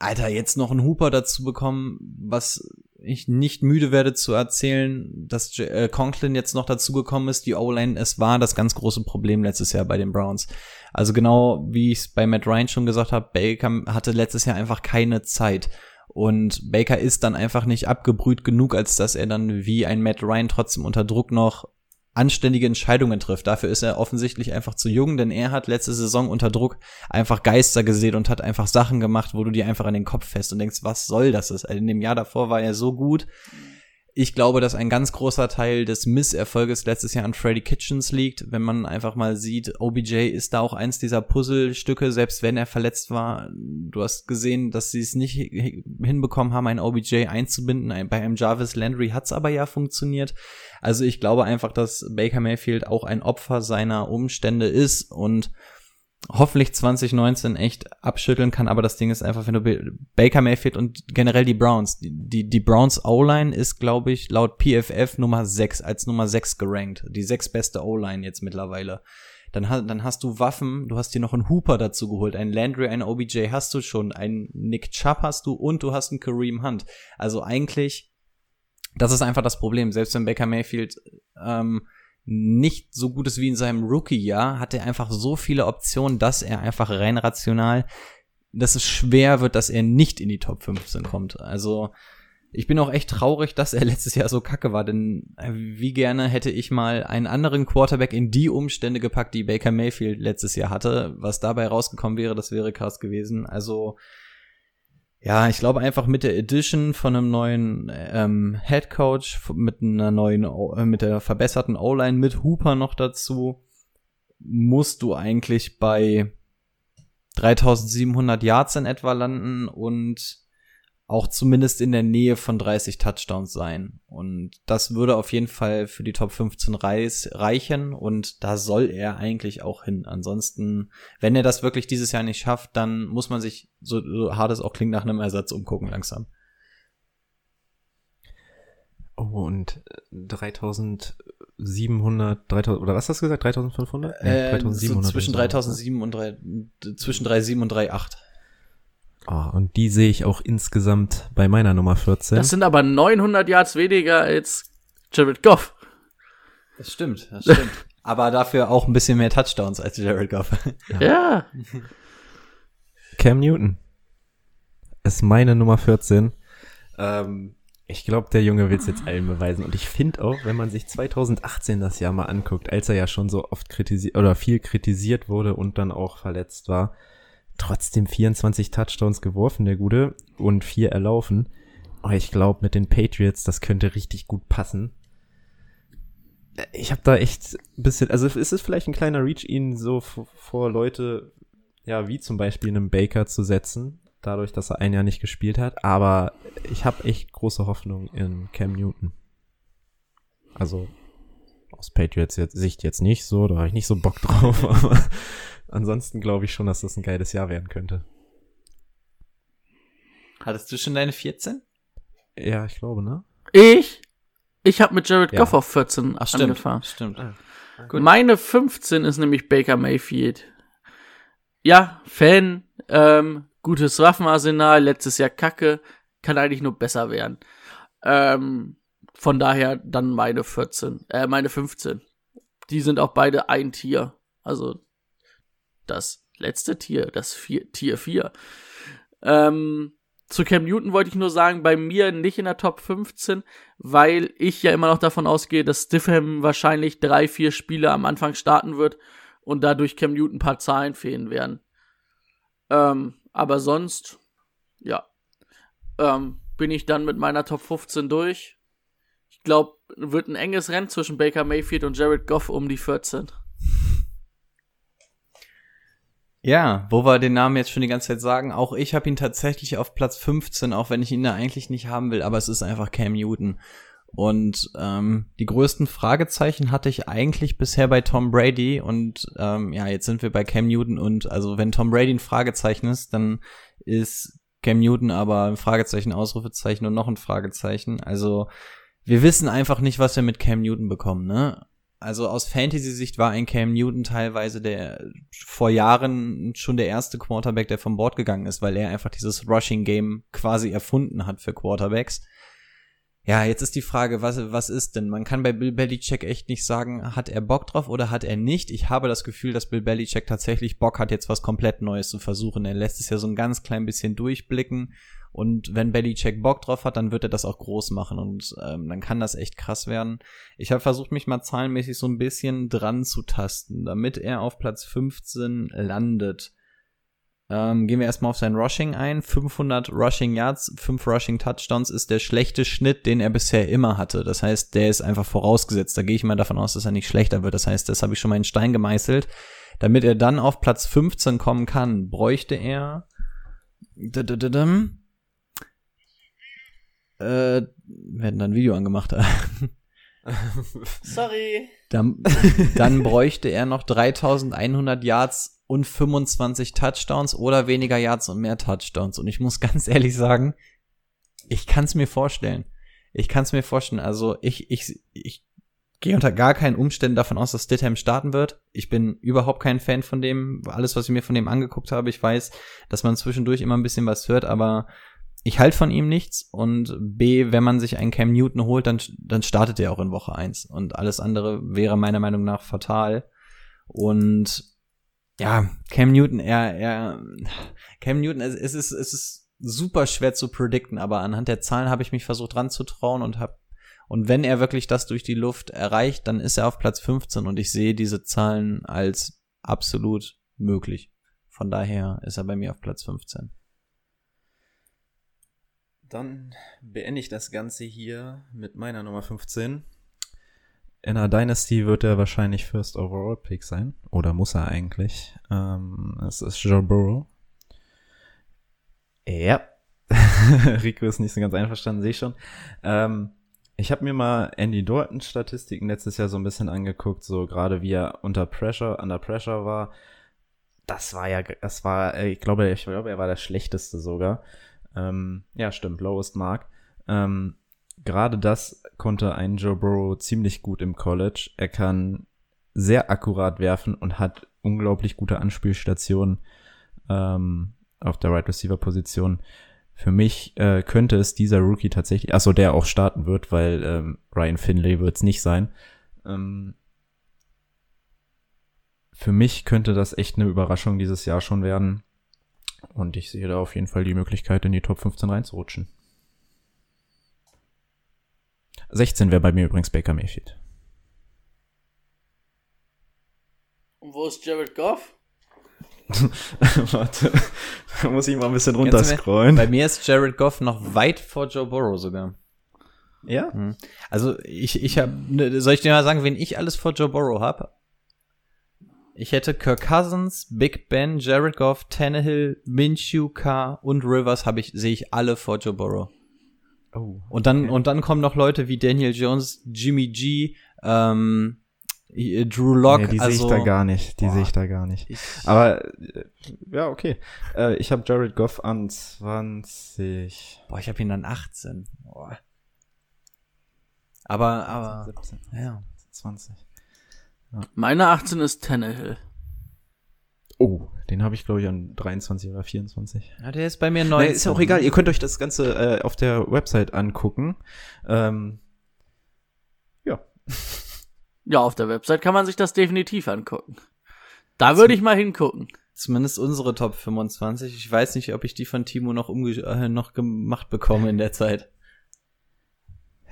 Alter, jetzt noch einen Hooper dazu bekommen, was ich nicht müde werde zu erzählen, dass äh, Conklin jetzt noch dazu gekommen ist, die O-Line, es war das ganz große Problem letztes Jahr bei den Browns. Also genau wie ich es bei Matt Ryan schon gesagt habe, Baker hatte letztes Jahr einfach keine Zeit. Und Baker ist dann einfach nicht abgebrüht genug, als dass er dann wie ein Matt Ryan trotzdem unter Druck noch anständige Entscheidungen trifft. Dafür ist er offensichtlich einfach zu jung, denn er hat letzte Saison unter Druck einfach Geister gesehen und hat einfach Sachen gemacht, wo du dir einfach an den Kopf fest und denkst, was soll das? In dem Jahr davor war er so gut. Ich glaube, dass ein ganz großer Teil des Misserfolges letztes Jahr an Freddy Kitchens liegt, wenn man einfach mal sieht, OBJ ist da auch eins dieser Puzzlestücke, selbst wenn er verletzt war. Du hast gesehen, dass sie es nicht hinbekommen haben, einen OBJ einzubinden. Bei einem Jarvis Landry hat es aber ja funktioniert. Also ich glaube einfach, dass Baker Mayfield auch ein Opfer seiner Umstände ist und hoffentlich 2019 echt abschütteln kann, aber das Ding ist einfach, wenn du Baker Mayfield und generell die Browns, die, die Browns O-Line ist, glaube ich, laut PFF Nummer 6, als Nummer 6 gerankt. Die sechs beste O-Line jetzt mittlerweile. Dann, dann hast du Waffen, du hast dir noch einen Hooper dazu geholt, einen Landry, einen OBJ hast du schon, einen Nick Chubb hast du und du hast einen Kareem Hunt. Also eigentlich, das ist einfach das Problem. Selbst wenn Baker Mayfield ähm, nicht so gut ist wie in seinem Rookie-Jahr, hat er einfach so viele Optionen, dass er einfach rein rational, dass es schwer wird, dass er nicht in die Top 15 kommt. Also, ich bin auch echt traurig, dass er <laughs> letztes Jahr so kacke war, denn äh, wie gerne hätte ich mal einen anderen Quarterback in die Umstände gepackt, die Baker Mayfield letztes Jahr hatte. Was dabei rausgekommen wäre, das wäre krass gewesen. Also, ja, ich glaube einfach mit der Edition von einem neuen ähm, Head Coach, mit einer neuen, äh, mit der verbesserten O-Line, mit Hooper noch dazu, musst du eigentlich bei 3700 Yards in etwa landen und auch zumindest in der Nähe von 30 Touchdowns sein. Und das würde auf jeden Fall für die Top 15 reichen und da soll er eigentlich auch hin. Ansonsten, wenn er das wirklich dieses Jahr nicht schafft, dann muss man sich, so, so hart es auch klingt, nach einem Ersatz umgucken langsam. Oh, und 3700, 3000, oder was hast du gesagt? 3500? Nee, äh, 3700. So zwischen 3007 und 3, zwischen 37 und 38. Oh, und die sehe ich auch insgesamt bei meiner Nummer 14. Das sind aber 900 Yards weniger als Jared Goff. Das stimmt, das stimmt. <laughs> aber dafür auch ein bisschen mehr Touchdowns als Jared Goff. ja. <laughs> ja. Cam Newton ist meine Nummer 14. Ähm, ich glaube, der Junge will es jetzt allen beweisen. Und ich finde auch, wenn man sich 2018 das Jahr mal anguckt, als er ja schon so oft kritisiert oder viel kritisiert wurde und dann auch verletzt war, trotzdem 24 Touchdowns geworfen, der Gute, und vier erlaufen. Aber ich glaube, mit den Patriots, das könnte richtig gut passen. Ich habe da echt ein bisschen, also ist es vielleicht ein kleiner Reach, ihn so vor Leute, ja, wie zum Beispiel einem Baker zu setzen, dadurch, dass er ein Jahr nicht gespielt hat. Aber ich habe echt große Hoffnung in Cam Newton. Also aus Patriots Sicht jetzt nicht so, da habe ich nicht so Bock drauf, <laughs> aber ansonsten glaube ich schon, dass das ein geiles Jahr werden könnte. Hattest du schon deine 14? Ja, ich glaube, ne? Ich? Ich habe mit Jared ja. Goff auf 14 Ach, stimmt, angefangen. Stimmt. Ah, Meine 15 ist nämlich Baker Mayfield. Ja, Fan, ähm, gutes Waffenarsenal, letztes Jahr Kacke, kann eigentlich nur besser werden. Ähm, von daher dann meine 14, äh, meine 15. Die sind auch beide ein Tier. Also das letzte Tier, das vier, Tier 4. Ähm, zu Cam Newton wollte ich nur sagen, bei mir nicht in der Top 15, weil ich ja immer noch davon ausgehe, dass Stiffham wahrscheinlich drei, vier Spiele am Anfang starten wird und dadurch Cam Newton ein paar Zahlen fehlen werden. Ähm, aber sonst, ja, ähm, bin ich dann mit meiner Top 15 durch. Ich glaube, wird ein enges Rennen zwischen Baker Mayfield und Jared Goff um die 14. Ja, wo wir den Namen jetzt schon die ganze Zeit sagen, auch ich habe ihn tatsächlich auf Platz 15, auch wenn ich ihn da eigentlich nicht haben will, aber es ist einfach Cam Newton. Und ähm, die größten Fragezeichen hatte ich eigentlich bisher bei Tom Brady und ähm, ja, jetzt sind wir bei Cam Newton und also wenn Tom Brady ein Fragezeichen ist, dann ist Cam Newton aber ein Fragezeichen, Ausrufezeichen und noch ein Fragezeichen. Also wir wissen einfach nicht, was wir mit Cam Newton bekommen, ne? Also aus Fantasy-Sicht war ein Cam Newton teilweise der vor Jahren schon der erste Quarterback, der vom Board gegangen ist, weil er einfach dieses Rushing-Game quasi erfunden hat für Quarterbacks. Ja, jetzt ist die Frage, was, was ist denn? Man kann bei Bill Belichick echt nicht sagen, hat er Bock drauf oder hat er nicht. Ich habe das Gefühl, dass Bill Belichick tatsächlich Bock hat, jetzt was komplett Neues zu versuchen. Er lässt es ja so ein ganz klein bisschen durchblicken Und wenn Belichick Bock drauf hat, dann wird er das auch groß machen und ähm, dann kann das echt krass werden. Ich habe versucht, mich mal zahlenmäßig so ein bisschen dran zu tasten, damit er auf Platz 15 landet. Ähm, gehen wir erstmal auf sein Rushing ein. 500 Rushing Yards, 5 Rushing Touchdowns ist der schlechte Schnitt, den er bisher immer hatte. Das heißt, der ist einfach vorausgesetzt. Da gehe ich mal davon aus, dass er nicht schlechter wird. Das heißt, das habe ich schon mal in Stein gemeißelt. Damit er dann auf Platz 15 kommen kann, bräuchte er äh, wir hätten da ein Video angemacht. <laughs> <laughs> Sorry. Dann, dann bräuchte er noch 3100 Yards und 25 Touchdowns oder weniger Yards und mehr Touchdowns. Und ich muss <laughs> ganz ehrlich sagen, ich kann es mir vorstellen. Ich kann es mir vorstellen. Also ich, ich, ich gehe unter gar keinen Umständen davon aus, dass Stidham starten wird. Ich bin überhaupt kein Fan von dem. Alles, was ich mir von dem angeguckt habe, ich weiß, dass man zwischendurch immer ein bisschen was hört, aber ich halte von ihm nichts und B, wenn man sich einen Cam Newton holt, dann, dann startet er auch in Woche eins und alles andere wäre meiner Meinung nach fatal. Und ja, Cam Newton, er, er, Cam Newton, es, es ist, es ist super schwer zu predikten, aber anhand der Zahlen habe ich mich versucht ranzutrauen und habe und wenn er wirklich das durch die Luft erreicht, dann ist er auf Platz 15 und ich sehe diese Zahlen als absolut möglich. Von daher ist er bei mir auf Platz 15. Dann beende ich das Ganze hier mit meiner Nummer 15. In einer Dynasty wird er wahrscheinlich First Overall Pick sein. Oder muss er eigentlich. Ähm, es ist Joe Burrow. Ja. <laughs> Rico ist nicht so ganz einverstanden, sehe ich schon. Ähm, ich habe mir mal Andy Dalton Statistiken letztes Jahr so ein bisschen angeguckt, so gerade wie er unter Pressure, under Pressure war. Das war ja, das war, äh, ich glaube, ich glaube, er war der schlechteste sogar. Ähm, ja, stimmt, Lowest Mark. Ähm, Gerade das konnte ein Joe Burrow ziemlich gut im College. Er kann sehr akkurat werfen und hat unglaublich gute Anspielstationen ähm, auf der Right Receiver Position. Für mich äh, könnte es dieser Rookie tatsächlich, achso, der auch starten wird, weil ähm, Ryan Finlay wird es nicht sein. Ähm, für mich könnte das echt eine Überraschung dieses Jahr schon werden. Und ich sehe da auf jeden Fall die Möglichkeit, in die Top 15 reinzurutschen. 16 wäre bei mir übrigens Baker Mayfield. Und wo ist Jared Goff? <laughs> Warte, da muss ich mal ein bisschen runterscrollen. Bei mir ist Jared Goff noch weit vor Joe Burrow sogar. Ja? Mhm. Also ich, ich habe, ne, soll ich dir mal sagen, wen ich alles vor Joe Burrow habe? Ich hätte Kirk Cousins, Big Ben, Jared Goff, Tannehill, Minshew, Carr und Rivers habe ich sehe ich alle vor Joe Burrow. Oh. Und dann und dann kommen noch Leute wie Daniel Jones, Jimmy G, ähm, Drew Lock. Nee, die also, sehe ich da gar nicht. Die sehe ich da gar nicht. Ich, Aber äh, ja, okay. Äh, ich habe Jared Goff an 20. boah, ich habe ihn dann 18. Boah. Aber aber 17, ja. 20. Meine 18 ist Tannehill. Oh, den habe ich glaube ich an 23 oder 24. ja, der ist bei mir 19. Nee, ist ja auch egal. Ihr könnt euch das Ganze äh, auf der Website angucken. Ähm, ja. <laughs> Ja, auf der Website kann man sich das definitiv angucken. Da würde ich mal hingucken. Zumindest unsere Top 25. Ich weiß nicht, ob ich die von Timo noch, umge äh, noch gemacht bekomme in der Zeit.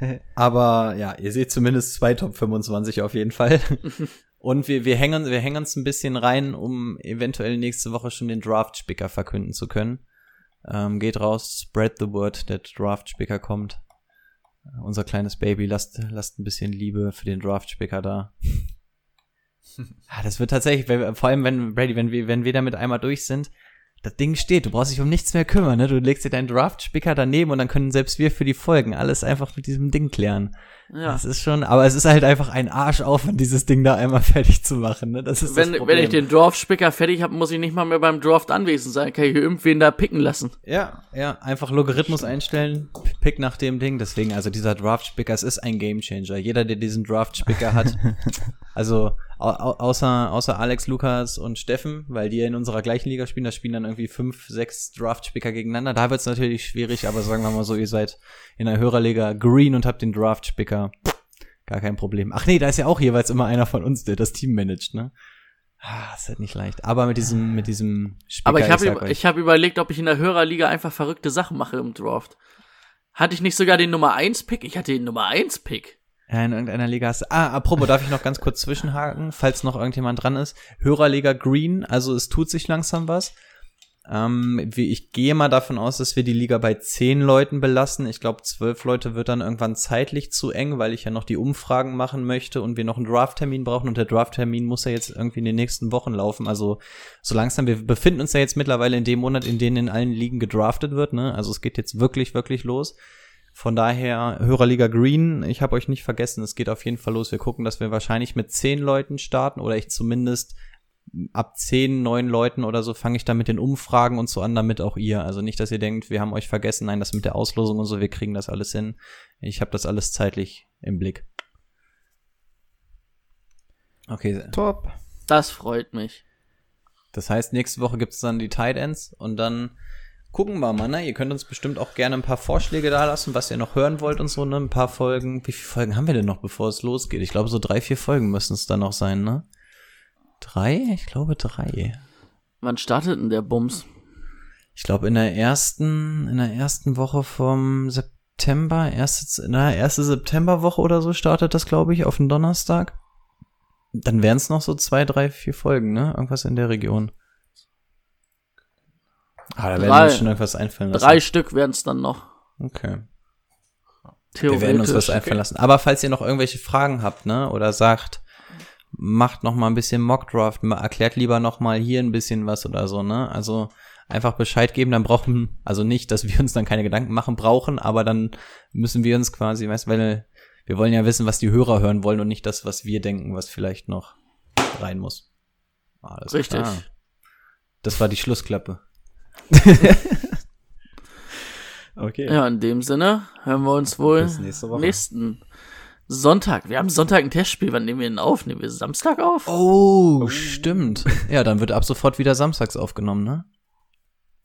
<laughs> Aber ja, ihr seht zumindest zwei Top 25 auf jeden Fall. <laughs> Und wir, wir, hängen, wir hängen uns ein bisschen rein, um eventuell nächste Woche schon den Draft-Spicker verkünden zu können. Ähm, geht raus, spread the word, der Draft-Spicker kommt. Äh, unser kleines Baby, lasst, lasst ein bisschen Liebe für den Draft-Spicker da. ja, <laughs> das wird tatsächlich, vor allem wenn, Brady, wenn wir, wenn wir damit einmal durch sind, das Ding steht, du brauchst dich um nichts mehr kümmern, ne? Du legst dir deinen Draft-Spicker daneben und dann können selbst wir für die Folgen alles einfach mit diesem Ding klären. Ja. Das ist schon, aber es ist halt einfach ein Arschaufwand, dieses Ding da einmal <laughs> fertig zu machen, ne? Das ist Wenn, das wenn ich den Draft-Spicker fertig habe, muss ich nicht mal mehr beim Draft anwesend sein. Kann ich irgendwen da picken lassen. Ja, ja, einfach Logarithmus einstellen, pick nach dem Ding. Deswegen, also dieser Draft-Spicker, es ist ein Gamechanger. Jeder, der diesen Draft-Spicker hat, <laughs> also au au außer, außer Alex, Lukas und Steffen, weil die ja in unserer gleichen Liga spielen, da spielen dann irgendwie fünf, sechs Draft-Spicker gegeneinander. Da wird's natürlich schwierig, aber sagen wir mal so, ihr seid in einer Hörerliga green und habt den Draft-Spicker. Gar kein Problem. Ach nee, da ist ja auch jeweils immer einer von uns, der das Team managt, ne? Ah, ist halt nicht leicht. Aber mit diesem, mit diesem Spicker, Aber ich habe ich hab überlegt, ob ich in der Hörerliga einfach verrückte Sachen mache im Draft. Hatte ich nicht sogar den Nummer 1 Pick? Ich hatte den Nummer 1 Pick. Ja, in irgendeiner Liga hast Ah, apropos, darf ich noch ganz kurz zwischenhaken, falls noch irgendjemand dran ist. Hörerliga Green, also es tut sich langsam was. Ähm, ich gehe mal davon aus, dass wir die Liga bei zehn Leuten belassen. Ich glaube, zwölf Leute wird dann irgendwann zeitlich zu eng, weil ich ja noch die Umfragen machen möchte und wir noch einen Drafttermin brauchen und der Drafttermin muss ja jetzt irgendwie in den nächsten Wochen laufen. Also so langsam, wir befinden uns ja jetzt mittlerweile in dem Monat, in dem in allen Ligen gedraftet wird. Ne? Also es geht jetzt wirklich, wirklich los. Von daher, Hörerliga Green, ich habe euch nicht vergessen, es geht auf jeden Fall los. Wir gucken, dass wir wahrscheinlich mit zehn Leuten starten oder ich zumindest ab zehn, neun Leuten oder so fange ich dann mit den Umfragen und so an, damit auch ihr. Also nicht, dass ihr denkt, wir haben euch vergessen, nein, das mit der Auslosung und so, wir kriegen das alles hin. Ich habe das alles zeitlich im Blick. Okay, Top. Das freut mich. das heißt, nächste Woche gibt's dann die Tight Ends und dann gucken wir mal, ne? Ihr könnt uns bestimmt auch gerne ein paar Vorschläge da lassen, was ihr noch hören wollt und so, ne? Ein paar Folgen. Wie viele Folgen haben wir denn noch, bevor es losgeht? Ich glaube, so drei, vier Folgen müssen es dann noch sein, ne? Drei? Ich glaube drei. Wann startet denn der Bums? Ich glaube in der ersten, in der ersten Woche vom September, erste, na, erste Septemberwoche oder so startet das, glaube ich, auf den Donnerstag. Dann wären es noch so zwei, drei, vier Folgen, ne? Irgendwas in der Region. Ah, da werden Drei. wir uns schon irgendwas einfallen lassen. Drei Stück werden es dann noch. Okay. Theoretisch. Wir werden uns was einfallen lassen. Aber falls ihr noch irgendwelche Fragen habt, ne, oder sagt, macht noch mal ein bisschen Mockdraft, erklärt lieber noch mal hier ein bisschen was oder so, ne? Also einfach Bescheid geben, dann brauchen, also nicht, dass wir uns dann keine Gedanken machen brauchen, aber dann müssen wir uns quasi, weißt, weil wir wollen ja wissen, was die Hörer hören wollen und nicht das, was wir denken, was vielleicht noch rein muss. Alles Richtig. klar. Das war die Schlussklappe. <laughs> Okay. Ja, in dem Sinne hören wir uns wohl nächste Woche. nächsten Sonntag. Wir haben Sonntag ein Testspiel. Wann nehmen wir denn auf? Nehmen wir Samstag auf? Oh, stimmt. Ja, dann wird ab sofort wieder samstags aufgenommen, ne?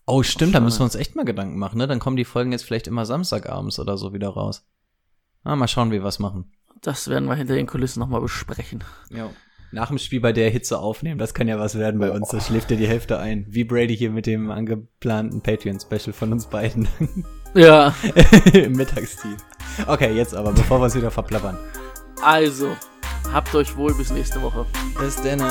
Oh, stimmt, da schade. müssen wir uns echt mal Gedanken machen, ne? Dann kommen die Folgen jetzt vielleicht immer Samstagabends oder so wieder raus. Ah, mal schauen, wie wir was machen. Das werden wir hinter den Kulissen nochmal besprechen. Ja. Nach dem Spiel bei der Hitze aufnehmen, das kann ja was werden bei uns. Da schläft ja die Hälfte ein. Wie Brady hier mit dem angeplanten Patreon-Special von uns beiden. Ja, <laughs> Im Mittagstief. Okay, jetzt aber, bevor wir uns wieder verplappern. also, habt euch wohl bis nächste Woche. Bis dann.